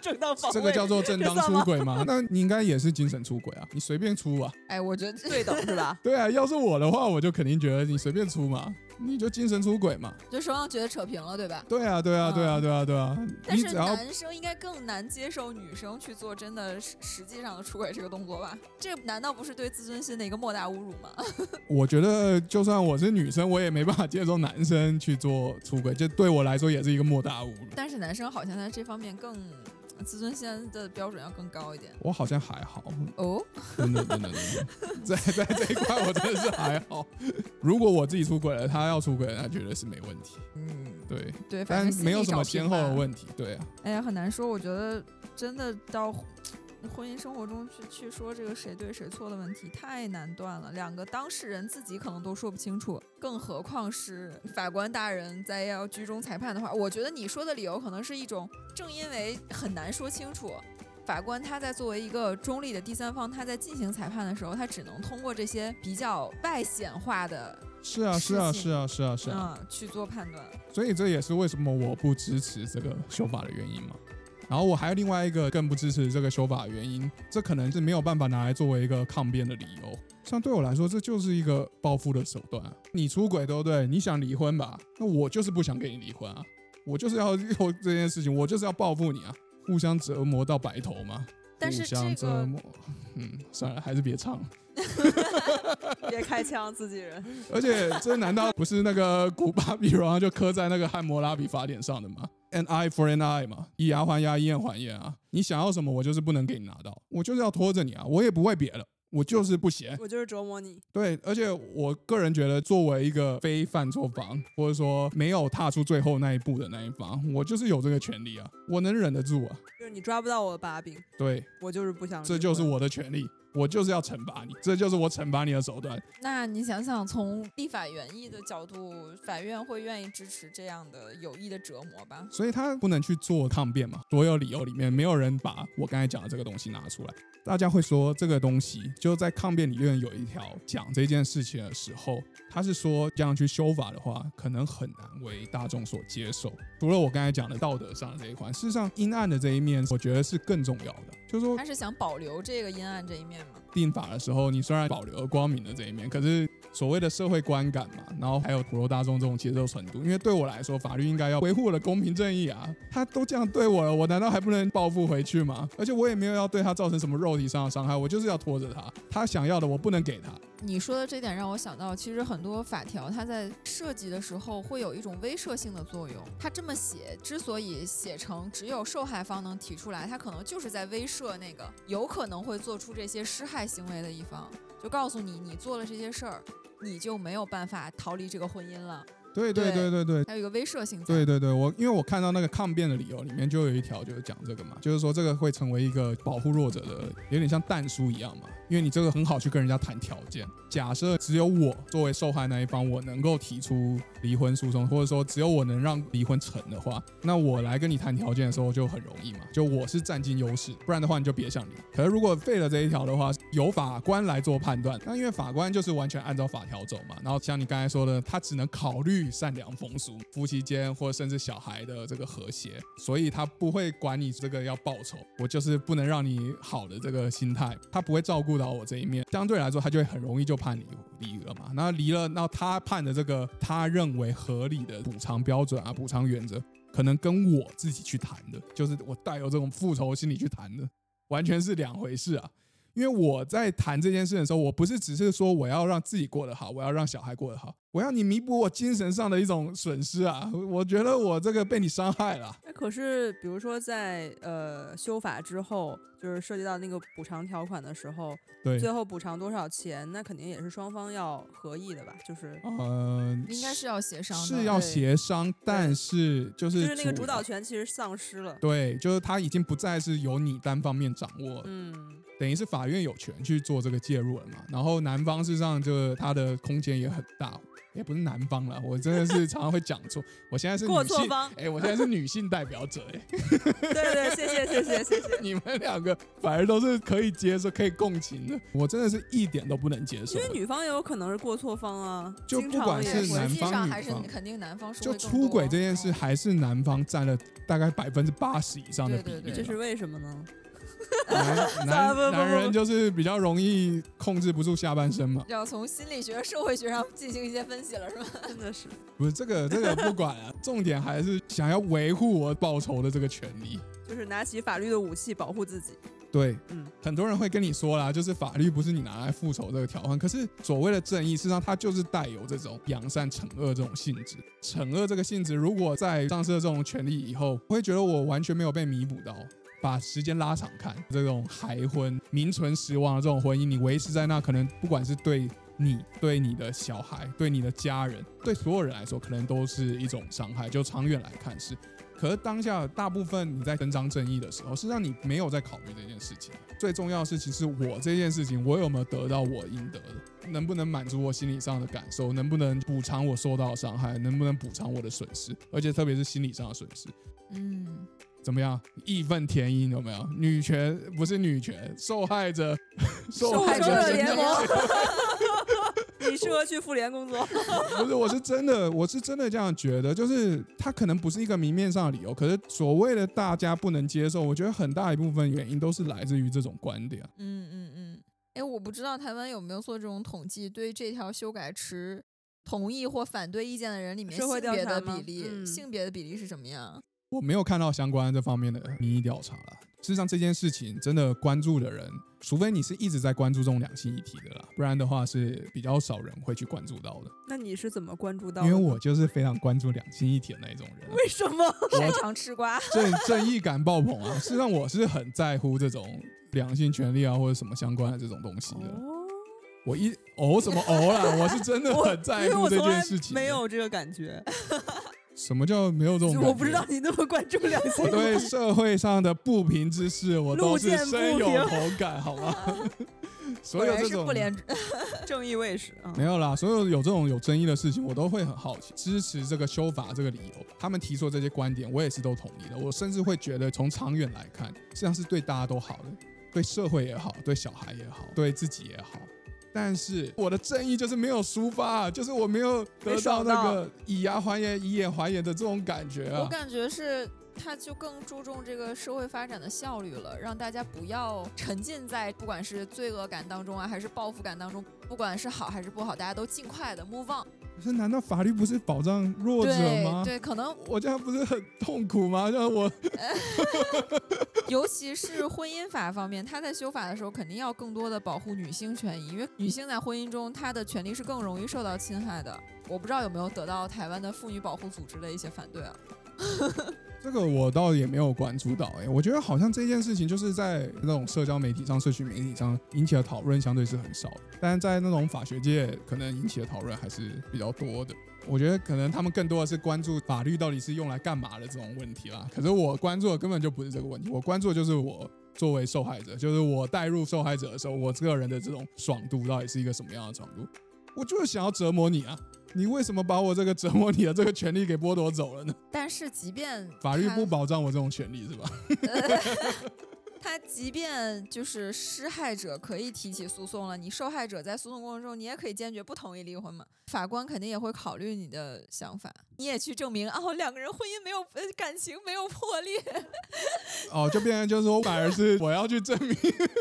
正当防卫这个叫做正当出轨吗？那你应该也是精神出轨啊，你随便出啊。哎，我觉得这 对等是吧？对啊，要是我的话，我就肯定觉得你随便出嘛，你就精神出轨嘛。就双方觉得扯平了，对吧？对啊，对啊，对啊，嗯对啊，对啊，但是你只要男生应该更难接受女生去做真的实实际上的出轨这个动作吧？这难道不是对自尊心的一个莫大侮辱吗？我觉得就算我是女生，我也没办法接受男生去做出轨，这对我来说也是一个莫大侮辱。但是男生好像在这方面更自尊心的标准要更高一点我好像还好，哦。真的真的真的，在在这一块我真的是还好。如果我自己出轨了，他要出轨，那绝对是没问题。嗯，对，对，反但正没有什么先后的。问题。对啊，哎呀，很难说。我觉得真的到婚姻生活中去去说这个谁对谁错的问题太难断了，两个当事人自己可能都说不清楚，更何况是法官大人在要居中裁判的话，我觉得你说的理由可能是一种，正因为很难说清楚。法官他在作为一个中立的第三方，他在进行裁判的时候，他只能通过这些比较外显化的是啊，是啊，是啊，是啊，是啊。嗯去做判断。所以这也是为什么我不支持这个修法的原因嘛。然后我还有另外一个更不支持这个修法的原因，这可能是没有办法拿来作为一个抗辩的理由。像对我来说，这就是一个报复的手段啊。你出轨对不对？你想离婚吧？那我就是不想跟你离婚啊，我就是要用这件事情，我就是要报复你啊，互相折磨到白头嘛。但是互相这个折磨，嗯，算了，还是别唱了。别开枪，自己人。而且这难道不是那个古巴比伦就刻在那个汉谟拉比法典上的吗？An eye for an eye 嘛，以牙还牙，以眼还眼啊！你想要什么，我就是不能给你拿到，我就是要拖着你啊！我也不为别的，我就是不嫌。我就是折磨你。对，而且我个人觉得，作为一个非犯错方，或者说没有踏出最后那一步的那一方，我就是有这个权利啊，我能忍得住啊。就是你抓不到我的把柄，对，我就是不想。这就是我的权利，我就是要惩罚你，这就是我惩罚你的手段。那你想想，从立法原意的角度，法院会愿意支持这样的有益的折磨吧？所以他不能去做抗辩嘛。所有理由里面，没有人把我刚才讲的这个东西拿出来。大家会说这个东西就在抗辩理论有一条讲这件事情的时候，他是说这样去修法的话，可能很难为大众所接受。除了我刚才讲的道德上的这一块，事实上阴暗的这一面，我觉得是更重要的。就是说他是想保留这个阴暗这一面吗？定法的时候，你虽然保留了光明的这一面，可是所谓的社会观感嘛，然后还有普罗大众这种接受程度，因为对我来说，法律应该要维护我的公平正义啊。他都这样对我了，我难道还不能报复回去吗？而且我也没有要对他造成什么肉体上的伤害，我就是要拖着他，他想要的我不能给他。你说的这点让我想到，其实很多法条它在设计的时候会有一种威慑性的作用。它这么写，之所以写成只有受害方能提出来，它可能就是在威慑那个有可能会做出这些施害行为的一方，就告诉你，你做了这些事儿，你就没有办法逃离这个婚姻了。对对对对对。还有一个威慑性在。对对对，我因为我看到那个抗辩的理由里面就有一条就是讲这个嘛，就是说这个会成为一个保护弱者的，有点像弹书一样嘛，因为你这个很好去跟人家谈条件。假设只有我作为受害那一方，我能够提出离婚诉讼，或者说只有我能让离婚成的话，那我来跟你谈条件的时候就很容易嘛，就我是占尽优势，不然的话你就别想离。可是如果废了这一条的话，由法官来做判断，那因为法官就是完全按照法条走嘛，然后像你刚才说的，他只能考虑善良风俗、夫妻间或甚至小孩的这个和谐，所以他不会管你这个要报仇，我就是不能让你好的这个心态，他不会照顾到我这一面，相对来说他就会很容易就判离离了嘛。那离了，那他判的这个他认为合理的补偿标准啊、补偿原则。可能跟我自己去谈的，就是我带有这种复仇心理去谈的，完全是两回事啊。因为我在谈这件事的时候，我不是只是说我要让自己过得好，我要让小孩过得好，我要你弥补我精神上的一种损失啊！我觉得我这个被你伤害了。那可是，比如说在呃修法之后，就是涉及到那个补偿条款的时候，对，最后补偿多少钱，那肯定也是双方要合意的吧？就是呃，应该是要协商的，是要协商，但是就是就是那个主导权其实丧失了。对，就是他已经不再是由你单方面掌握。嗯。等于是法院有权去做这个介入了嘛，然后男方事实上就他的空间也很大，也不是男方了，我真的是常常会讲错，我现在是女性，哎，我现在是女性代表者，哎，对对，谢谢谢谢谢谢，你们两个反而都是可以接受、可以共情的，我真的是一点都不能接受，因为女方也有可能是过错方啊，就不管是男方女方，肯定男方就出轨这件事还是男方占了大概百分之八十以上的比例，这是为什么呢？男男男人就是比较容易控制不住下半身嘛，要从心理学、社会学上进行一些分析了，是吗？真的是，不是这个这个不管啊，重点还是想要维护我报仇的这个权利，就是拿起法律的武器保护自己。对，嗯，很多人会跟你说啦，就是法律不是你拿来复仇这个条款，可是所谓的正义，事实上它就是带有这种扬善惩恶这种性质。惩恶这个性质，如果在丧失了这种权利以后，我会觉得我完全没有被弥补到。把时间拉长看，这种孩婚名存实亡的这种婚姻，你维持在那，可能不管是对你、对你的小孩、对你的家人、对所有人来说，可能都是一种伤害。就长远来看是，可是当下大部分你在伸张正义的时候，实际上你没有在考虑这件事情。最重要的是，其实我这件事情，我有没有得到我应得的？能不能满足我心理上的感受？能不能补偿我受到的伤害？能不能补偿我的损失？而且特别是心理上的损失。嗯。怎么样？义愤填膺有没有？女权不是女权，受害者，受害者联盟。你适合去妇联工作。不是，我是真的，我是真的这样觉得。就是他可能不是一个明面上的理由，可是所谓的大家不能接受，我觉得很大一部分原因都是来自于这种观点。嗯嗯嗯。哎，我不知道台湾有没有做这种统计，对这条修改持同意或反对意见的人里面，性别的比例，性别的比例是什么样？我没有看到相关这方面的民意调查了。事实上，这件事情真的关注的人，除非你是一直在关注这种两性议题的啦，不然的话是比较少人会去关注到的。那你是怎么关注到？因为我就是非常关注两性议题的那一种人。为什么？擅长吃瓜，正正义感爆棚啊！事实上，我是很在乎这种两性权利啊，或者什么相关的这种东西的。我一哦什么哦啦，我是真的很在乎这件事情，没有这个感觉。什么叫没有这种？我不知道你那么关注两性。我对社会上的不平之事，我都是深有同感，好吗？所有这种不廉正义卫士没有啦。所有有这种有争议的事情，我都会很好奇，支持这个修法这个理由。他们提出这些观点，我也是都同意的。我甚至会觉得，从长远来看，实际上是对大家都好的，对社会也好，对小孩也好，对自己也好。但是我的正义就是没有抒发，就是我没有得到那个以牙还牙、以眼还眼的这种感觉啊。我感觉是，他就更注重这个社会发展的效率了，让大家不要沉浸在不管是罪恶感当中啊，还是报复感当中，不管是好还是不好，大家都尽快的 move on。可是，难道法律不是保障弱者吗？对，可能我这样不是很痛苦吗？让我 尤其是婚姻法方面，他在修法的时候肯定要更多的保护女性权益，因为女性在婚姻中她的权利是更容易受到侵害的。我不知道有没有得到台湾的妇女保护组织的一些反对啊。这个我倒也没有关注到，哎，我觉得好像这件事情就是在那种社交媒体上、社区媒体上引起的讨论相对是很少的，但是在那种法学界可能引起的讨论还是比较多的。我觉得可能他们更多的是关注法律到底是用来干嘛的这种问题啦。可是我关注的根本就不是这个问题，我关注的就是我作为受害者，就是我带入受害者的时候，我这个人的这种爽度到底是一个什么样的程度？我就是想要折磨你啊！你为什么把我这个折磨你的这个权利给剥夺走了呢？但是，即便法律不保障我这种权利，是吧？他即便就是施害者可以提起诉讼了，你受害者在诉讼过程中，你也可以坚决不同意离婚嘛？法官肯定也会考虑你的想法，你也去证明哦，两个人婚姻没有感情没有破裂。哦，就变成就是说，反而是我要去证明，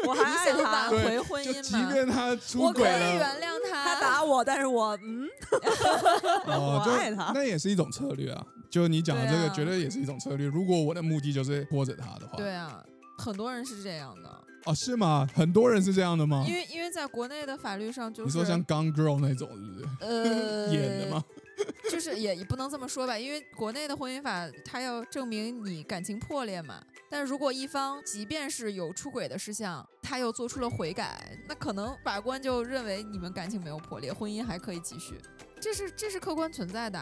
我还爱他，挽回婚姻嘛？即便他出轨了，原谅他，他打我，但是我嗯，我爱他，那也是一种策略啊。就你讲的这个，绝对也是一种策略。如果我的目的就是拖着他的话，对啊，很多人是这样的，哦，是吗？很多人是这样的吗因？为因为在国内的法律上就是你说像《Gone Girl》那种，是不是？呃 演的吗？就是也也不能这么说吧，因为国内的婚姻法它要证明你感情破裂嘛。但是如果一方即便是有出轨的事项，他又做出了悔改，那可能法官就认为你们感情没有破裂，婚姻还可以继续，这是这是客观存在的。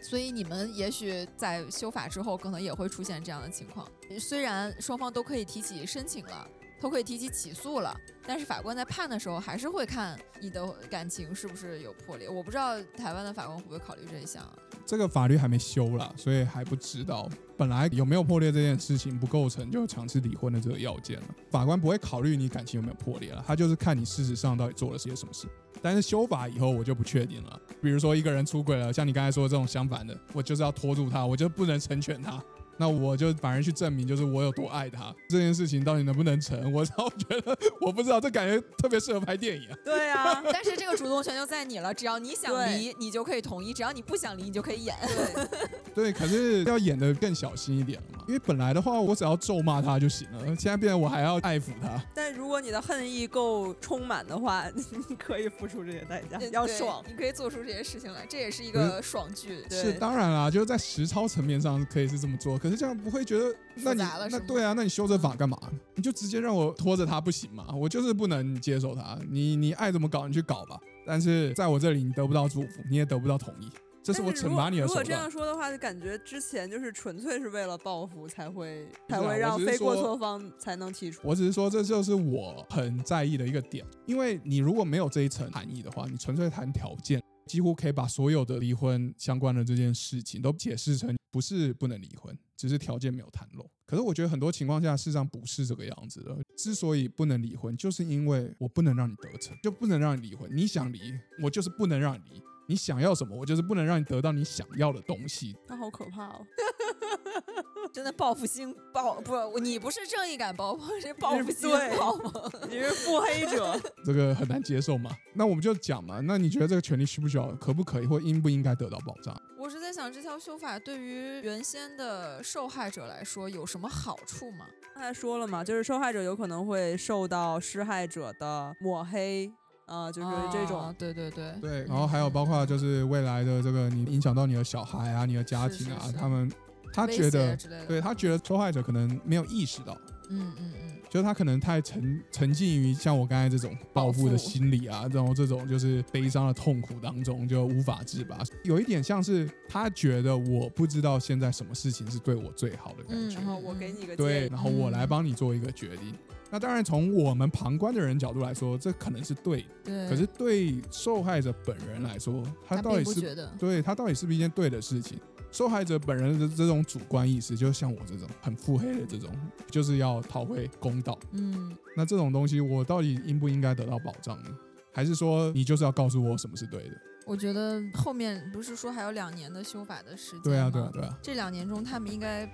所以你们也许在修法之后，可能也会出现这样的情况。虽然双方都可以提起申请了，都可以提起起诉了，但是法官在判的时候，还是会看你的感情是不是有破裂。我不知道台湾的法官会不会考虑这一项？这个法律还没修啦，所以还不知道。本来有没有破裂这件事情不构成就强制离婚的这个要件了，法官不会考虑你感情有没有破裂了，他就是看你事实上到底做了些什么事。但是修法以后我就不确定了，比如说一个人出轨了，像你刚才说的这种相反的，我就是要拖住他，我就不能成全他。那我就反而去证明，就是我有多爱他这件事情到底能不能成？我超觉得，我不知道，这感觉特别适合拍电影啊。对啊，但是这个主动权就在你了，只要你想离，你就可以同意；只要你不想离，你就可以演。对，对，可是要演的更小心一点了嘛，因为本来的话我只要咒骂他就行了，现在变得我还要爱抚他。但如果你的恨意够充满的话，你可以付出这些代价，要对爽。你可以做出这些事情来，这也是一个爽剧。对是当然啦，就是在实操层面上可以是这么做，可是这样不会觉得，那你那对啊，那你修这法干嘛？你就直接让我拖着他不行吗？我就是不能接受他，你你爱怎么搞你去搞吧，但是在我这里你得不到祝福，你也得不到同意，这是我惩罚你的手如果这样。说的话，就感觉之前就是纯粹是为了报复才会啊才会让非过错方才能提出。我只是说，这就是我很在意的一个点，因为你如果没有这一层含义的话，你纯粹谈条件，几乎可以把所有的离婚相关的这件事情都解释成不是不能离婚，只是条件没有谈拢。可是我觉得很多情况下，事实上不是这个样子的。之所以不能离婚，就是因为我不能让你得逞，就不能让你离婚。你想离，我就是不能让你离。你想要什么，我就是不能让你得到你想要的东西。那好可怕哦！真的报复心报不，你不是正义感爆棚，是报复心对爆棚。你是腹黑者，这个很难接受嘛？那我们就讲嘛。那你觉得这个权利需不需要，可不可以，或应不应该得到保障？我是在想，这条修法对于原先的受害者来说有什么好处吗？刚才说了嘛，就是受害者有可能会受到施害者的抹黑，呃，就是这种。哦对对对对，然后还有包括就是未来的这个你影响到你的小孩啊、你的家庭啊，是是是他们他觉得，对他觉得受害者可能没有意识到，嗯嗯嗯，就是他可能太沉沉浸于像我刚才这种报复的心理啊，然后这种就是悲伤的痛苦当中就无法自拔，有一点像是他觉得我不知道现在什么事情是对我最好的感嗯觉，然后我给你个建对，议，然后我来帮你做一个决定。那当然，从我们旁观的人角度来说，这可能是对的。对。可是对受害者本人来说，他他到底是对他到底是不是一件对的事情？受害者本人的这种主观意识，就像我这种很腹黑的这种，就是要讨回公道。嗯，那这种东西，我到底应不应该得到保障呢？还是说你就是要告诉我什么是对的？我觉得后面不是说还有两年的修法的时间对啊，对啊，对啊。这两年中，他们应该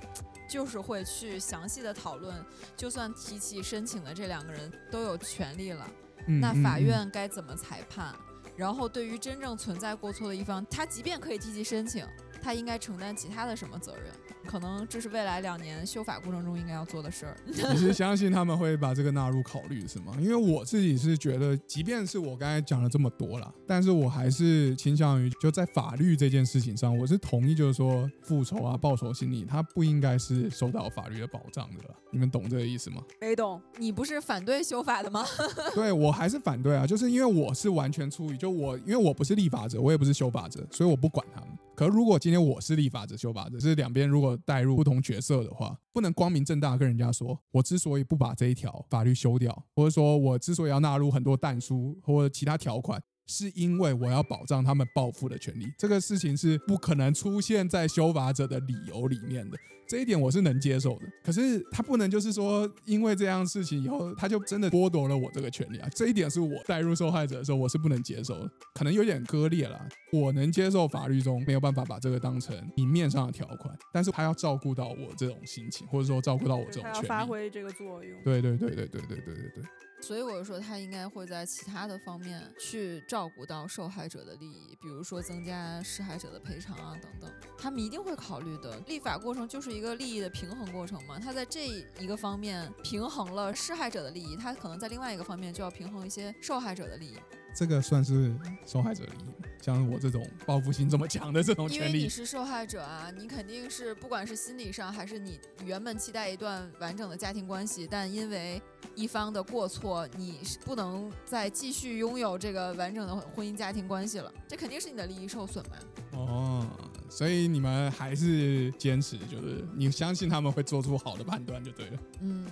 就是会去详细的讨论，就算提起申请的这两个人都有权利了，嗯那法院该怎么裁判？然后对于真正存在过错的一方，他即便可以提起申请，他应该承担其他的什么责任？可能这是未来两年修法过程中应该要做的事儿。你是相信他们会把这个纳入考虑是吗？因为我自己是觉得，即便是我刚才讲了这么多了，但是我还是倾向于就在法律这件事情上，我是同意，就是说复仇啊、报仇心理，它不应该是受到法律的保障的啦。你们懂这个意思吗？没懂。你不是反对修法的吗？对我还是反对啊，就是因为我是完全出于就我，因为我不是立法者，我也不是修法者，所以我不管他们。可如果今天我是立法者、修法者，是两边如果带入不同角色的话，不能光明正大跟人家说，我之所以不把这一条法律修掉，或者说我之所以要纳入很多弹书或者其他条款。是因为我要保障他们报复的权利，这个事情是不可能出现在修法者的理由里面的，这一点我是能接受的。可是他不能就是说，因为这样事情以后，他就真的剥夺了我这个权利啊，这一点是我带入受害者的时候，我是不能接受的，可能有点割裂了。我能接受法律中没有办法把这个当成明面上的条款，但是他要照顾到我这种心情，或者说照顾到我这种他要权利。发挥这个作用。对对对对对对对对对。所以我说他应该会在其他的方面去照顾到受害者的利益，比如说增加施害者的赔偿啊等等，他们一定会考虑的。立法过程就是一个利益的平衡过程嘛，他在这一个方面平衡了施害者的利益，他可能在另外一个方面就要平衡一些受害者的利益。这个算是受害者利益吗？像我这种报复心这么强的这种因为，你是受害者啊，你肯定是不管是心理上还是你原本期待一段完整的家庭关系，但因为一方的过错，你是不能再继续拥有这个完整的婚姻家庭关系了，这肯定是你的利益受损嘛。哦，所以你们还是坚持，就是你相信他们会做出好的判断就对了。嗯，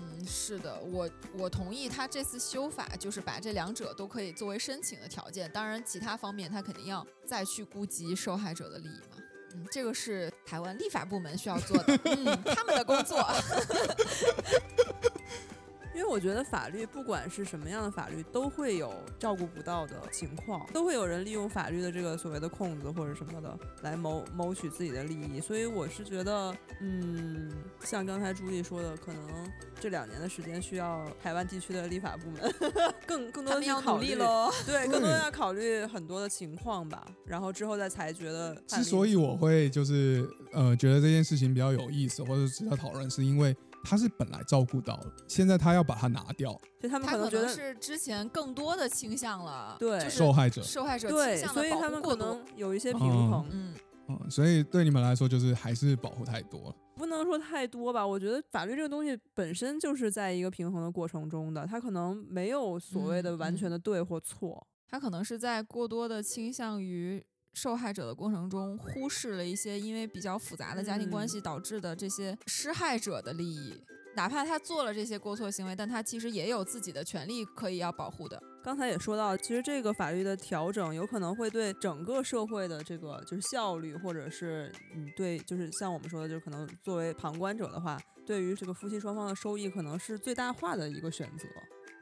是的，我我同意他这次修法，就是把这两者都可以作为申请的条件。当然，其他方面他肯定要再去顾及受害者的利益嘛。嗯，这个是台湾立法部门需要做的，嗯，他们的工作。因为我觉得法律不管是什么样的法律，都会有照顾不到的情况，都会有人利用法律的这个所谓的空子或者什么的来谋谋取自己的利益。所以我是觉得，嗯，像刚才朱莉说的，可能这两年的时间需要台湾地区的立法部门更更多的要去考虑。喽。对，更多要考虑很多的情况吧，然后之后再裁决的。之所以我会就是呃觉得这件事情比较有意思，或者值得讨论，是因为他是本来照顾到了，现在他要把它拿掉，所以他们可能觉得是之前更多的倾向了，对就是受害者，受害者对，倾向所以的保护过他们可能。有一些平嗯衡。嗯，嗯，所以对你们来说就是还是保护太多了。不能说太多吧，我觉得法律这个东西本身就是在一个平衡的过程中的，它可能没有所谓的嗯完全嗯的对或错。他可能是在过多的倾向于受害者的过程中，忽视了一些因为比较复杂的家庭关系导致的这些施害者的利益。哪怕他做了这些过错行为，但他其实也有自己的权利可以要保护的。刚才也说到，其实这个法律的调整有可能会对整个社会的这个就是效率，或者是嗯对，就是像我们说的，就是可能作为旁观者的话，对于这个夫妻双方的收益可能是最大化的一个选择。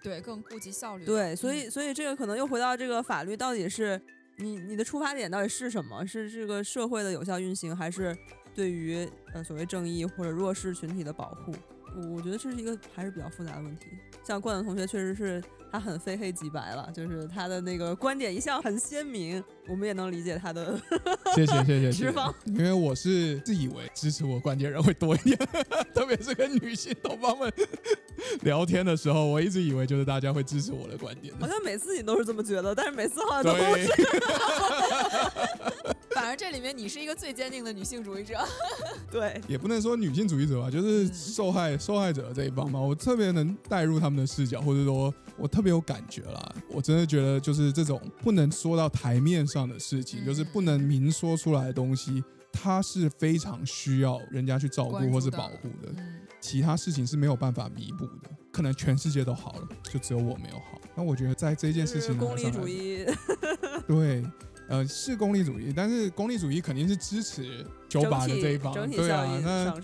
对，更顾及效率。对，所嗯以所以这个可能又回到这个法律到底是你你的出发点到底是什么？是这个社会的有效运行，还是对于呃所谓正义或者弱势群体的保护？我觉得这是一个还是比较复杂的问题。像冠子同学确实是他很非黑即白了，就是他的那个观点一向很鲜明，我们也能理解他的 谢谢谢谢因为我是自以为支持我观点人会多一点，特别是跟女性同胞们聊天的时候，我一直以为就是大家会支持我的观点的好。像每次你都是这么觉得，但是每次好像都不对是。反而这里面你是一个最坚定的女性主义者。对，也不能说女性主义者吧，就是受害受害者这一方吧，我特别能带入他们的视角，或者说我特别有感觉啦。我真的觉得就是这种不能说到台面上的事情，嗯就是不能明说出来的东西，它是非常需要人家去照顾或是保护的。嗯，其他事情是没有办法弥补的，可能全世界都好了，就只有我没有好。那我觉得在这件事情是功利主义对，呃，是功利主义，但是功利主义肯定是支持九整把的这一方，对啊那。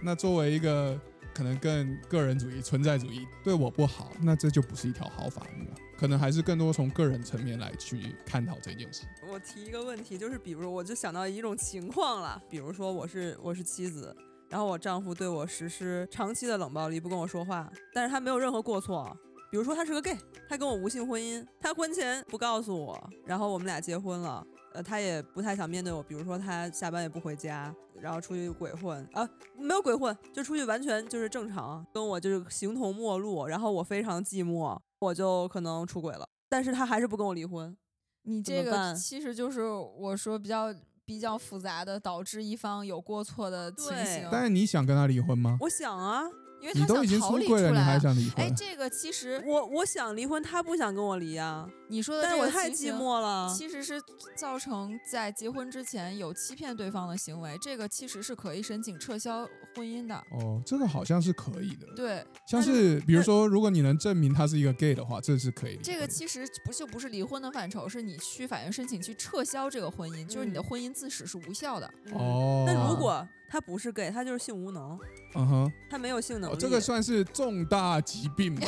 那作为一个可能更个人主义、存在主义对我不好，那这就不是一条好法律了。可能还是更多从个人层面来去探讨这件事。我提一个问题，就是比如我就想到一种情况了，比如说我是我是妻子，然后我丈夫对我实施长期的冷暴力，不跟我说话，但是他没有任何过错。比如说他是个 gay，他跟我无性婚姻，他婚前不告诉我，然后我们俩结婚了，呃，他也不太想面对我，比如说他下班也不回家，然后出去鬼混啊，没有鬼混，就出去完全就是正常，跟我就是形同陌路，然后我非常寂寞，我就可能出轨了，但是他还是不跟我离婚。你这个其实就是我说比较比较复杂的，导致一方有过错的情对形。但是你想跟他离婚吗？我想啊，因为他你都已经想逃离出来了，你还。想离婚哎，？这个其实我我想离婚，他不想跟我离啊，你说的但我太寂寞了。其实是造成在结婚之前有欺骗对方的行为，这个其实是可以申请撤销婚姻的。哦，这个好像是可以的。对，像是比如说，如果你能证明他是一个 gay 的话，这是可以的。这个其实不就不是离婚的范畴，是你去法院申请去撤销这个婚姻，就是你的嗯婚姻自始是无效的。嗯哦，那如果他不是 gay，他就是性无能，嗯哼，他没有性能哦，力，这个算是重大疾病吧？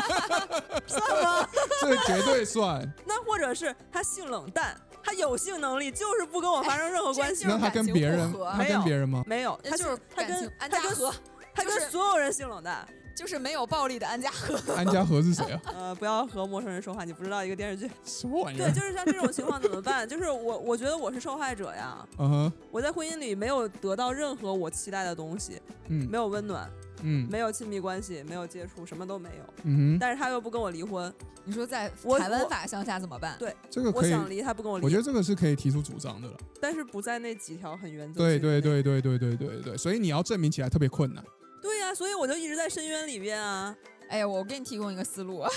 算吗？这绝对算。那或者是他性冷淡，他有性能力，就是不跟我发生任何关系。就是那他跟别人，他没有跟别人吗？没有，他就是他跟他跟和，他跟所有人性冷淡。就是没有暴力的安家和。安家和是谁啊？呃，不要和陌生人说话，你不知道一个电视剧。什么玩意儿对，就是像这种情况怎么办？就是我，我觉得我是受害者呀。嗯哼，我在婚姻里没有得到任何我期待的东西，嗯没有温暖，嗯没有亲密关系，没有接触，什么都没有。嗯哼，但是他又不跟我离婚，你说在我台湾法乡下怎么办？对这个可以，我想离，他不跟我离。我觉得这个是可以提出主张的了。但是不在那几条很原则。对对。对对对对对对，所以你要证明起来特别困难。对呀、所以我就一直在深渊里边啊。哎呀，我给你提供一个思路，啊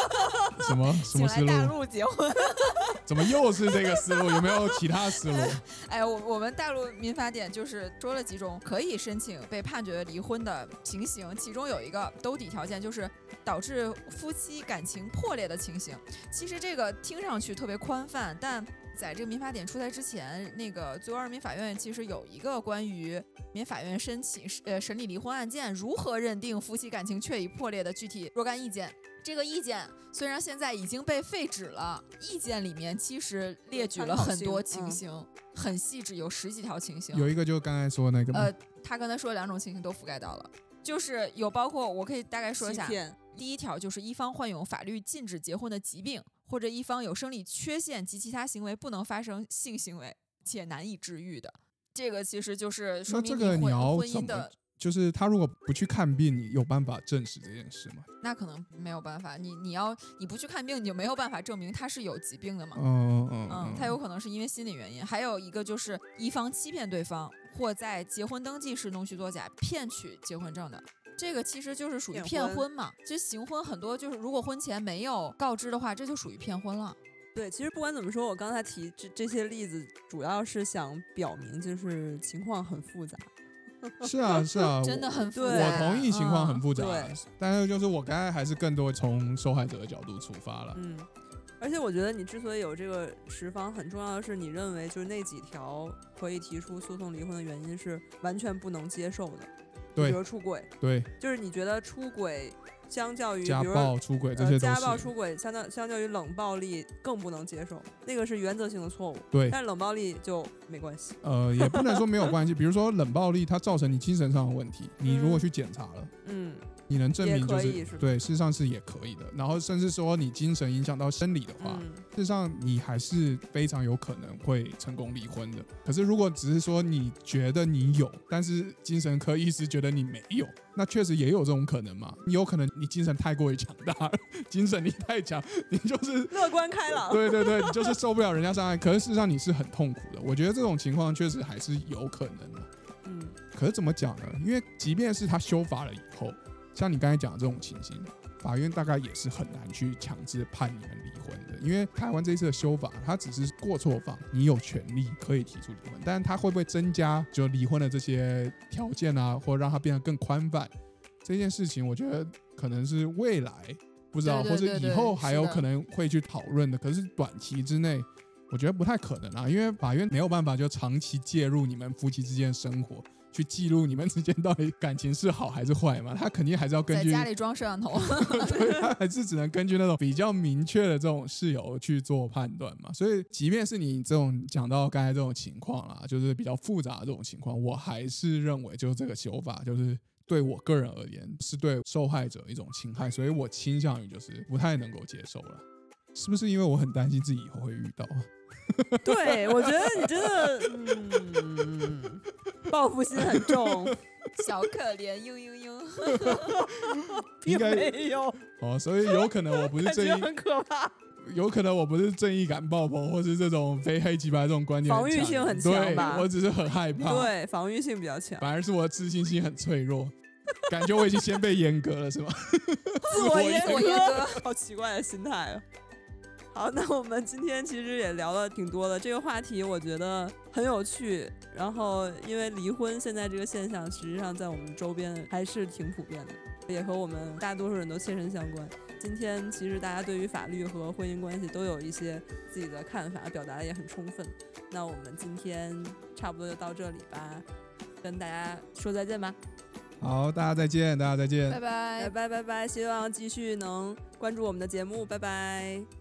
什么什么思来大路？陆结婚。怎么又是这个思路？有没有其他思路？哎，我我们大陆民法典就是说了几种可以申请被判决离婚的情形，其中有一个兜底条件，就是导致夫妻感情破裂的情形。其实这个听上去特别宽泛，但在这个民法典出台之前，那个最高人民法院其实有一个关于民法院申请呃审理离婚案件如何认定夫妻感情确已破裂的具体若干意见。这个意见虽然现在已经被废止了，意见里面其实列举了很多情嗯形，很细致，有十几条情形。有一个就刚才说的那个嘛呃，他刚才说的两种情形都覆盖到了，就是有包括我可以大概说一下，第一条就是一方患有法律禁止结婚的疾病，或者一方有生理缺陷及其他行为不能发生性行为且难以治愈的，这个其实就是说那这个你明你婚姻的。就是他如果不去看病，你有办法证实这件事吗？那可能没有办法，你你要你不去看病，你就没有办法证明他是有疾病的嘛。嗯嗯嗯，他有可能是因为心理原因，还有一个就是一方欺骗对方，或在结婚登记时弄虚作假骗取结婚证的。这个其实就是属于骗婚嘛。其实行婚很多就是，如果婚前没有告知的话，这就属于骗婚了。对，其实不管怎么说，我刚才提这这些例子，主要是想表明，就是情况很复杂。是啊是啊，真的很复杂。我同意情况很嗯复杂，对但是就是我刚才还是更多从受害者的角度出发了。嗯，而且我觉得你之所以有这个十方，很重要的是你认为就是那几条可以提出诉讼离婚的原因是完全不能接受的，比对如出轨，对，就是你觉得出轨相较于家暴、出轨这呃些家暴出轨相较相较于冷暴力更不能接受，那个是原则性的错误，对。但是冷暴力就没关系。呃，也不能说没有关系，比如说冷暴力，它造成你精神上的问题，你如果去检查了，嗯，你能证明就是是对，事实上是也可以的。然后甚至说你精神影响到生理的话，嗯事实上你还是非常有可能会成功离婚的。可是如果只是说你觉得你有，但是精神科医师觉得你没有，那确实也有这种可能嘛。你有可能你精神太过于强大了，精神力太强，你就是 乐观开朗。对对对，你就是受不了人家伤害。可是事实上你是很痛苦的。我觉得这种情况确实还是有可能的。嗯，可是怎么讲呢？因为即便是他修法了以后，像你刚才讲的这种情形，法院大概也是很难去强制判你们离婚的。因为台湾这一次的修法，它只是过错方，你有权利可以提出离婚，但是它会不会增加就离婚的这些条件啊，或者让它变得更宽泛？这件事情，我觉得可能是未来不知道，或者以后还有可能会去讨论的。可是短期之内，我觉得不太可能啊，因为法院没有办法就长期介入你们夫妻之间的生活，去记录你们之间到底感情是好还是坏嘛？他肯定还是要根据，在家里装摄像头。对，他还是只能根据那种比较明确的这种事由去做判断嘛。所以，即便是你这种讲到刚才这种情况啦，就是比较复杂的这种情况，我还是认为就是这个修法就是。对我个人而言，是对受害者一种侵害，所以我倾向于就是不太能够接受了。是不是因为我很担心自己以后会遇到？对，我觉得你真的，嗯，报复心很重，小可怜，嘤嘤嘤。并应该没有，哦，所以有可能我不是正义，很可怕。有可能我不是正义感爆棚，或是这种非黑即白这种观点，防御性很强对吧我只是很害怕，，对，防御性比较强，反而是我的自信心很脆弱，感觉我已经先被阉割了，是吗？自我阉自我阉阉割。好奇怪的心态啊。好，那我们今天其实也聊了挺多的，这个话题我觉得很有趣。然后，因为离婚现在这个现象，实际上在我们周边还是挺普遍的，也和我们大多数人都切身相关。今天其实大家对于法律和婚姻关系都有一些自己的看法，表达的也很充分。那我们今天差不多就到这里吧，跟大家说再见吧。好，大家再见，大家再见拜。拜拜。拜拜拜，希望继续能关注我们的节目，拜拜。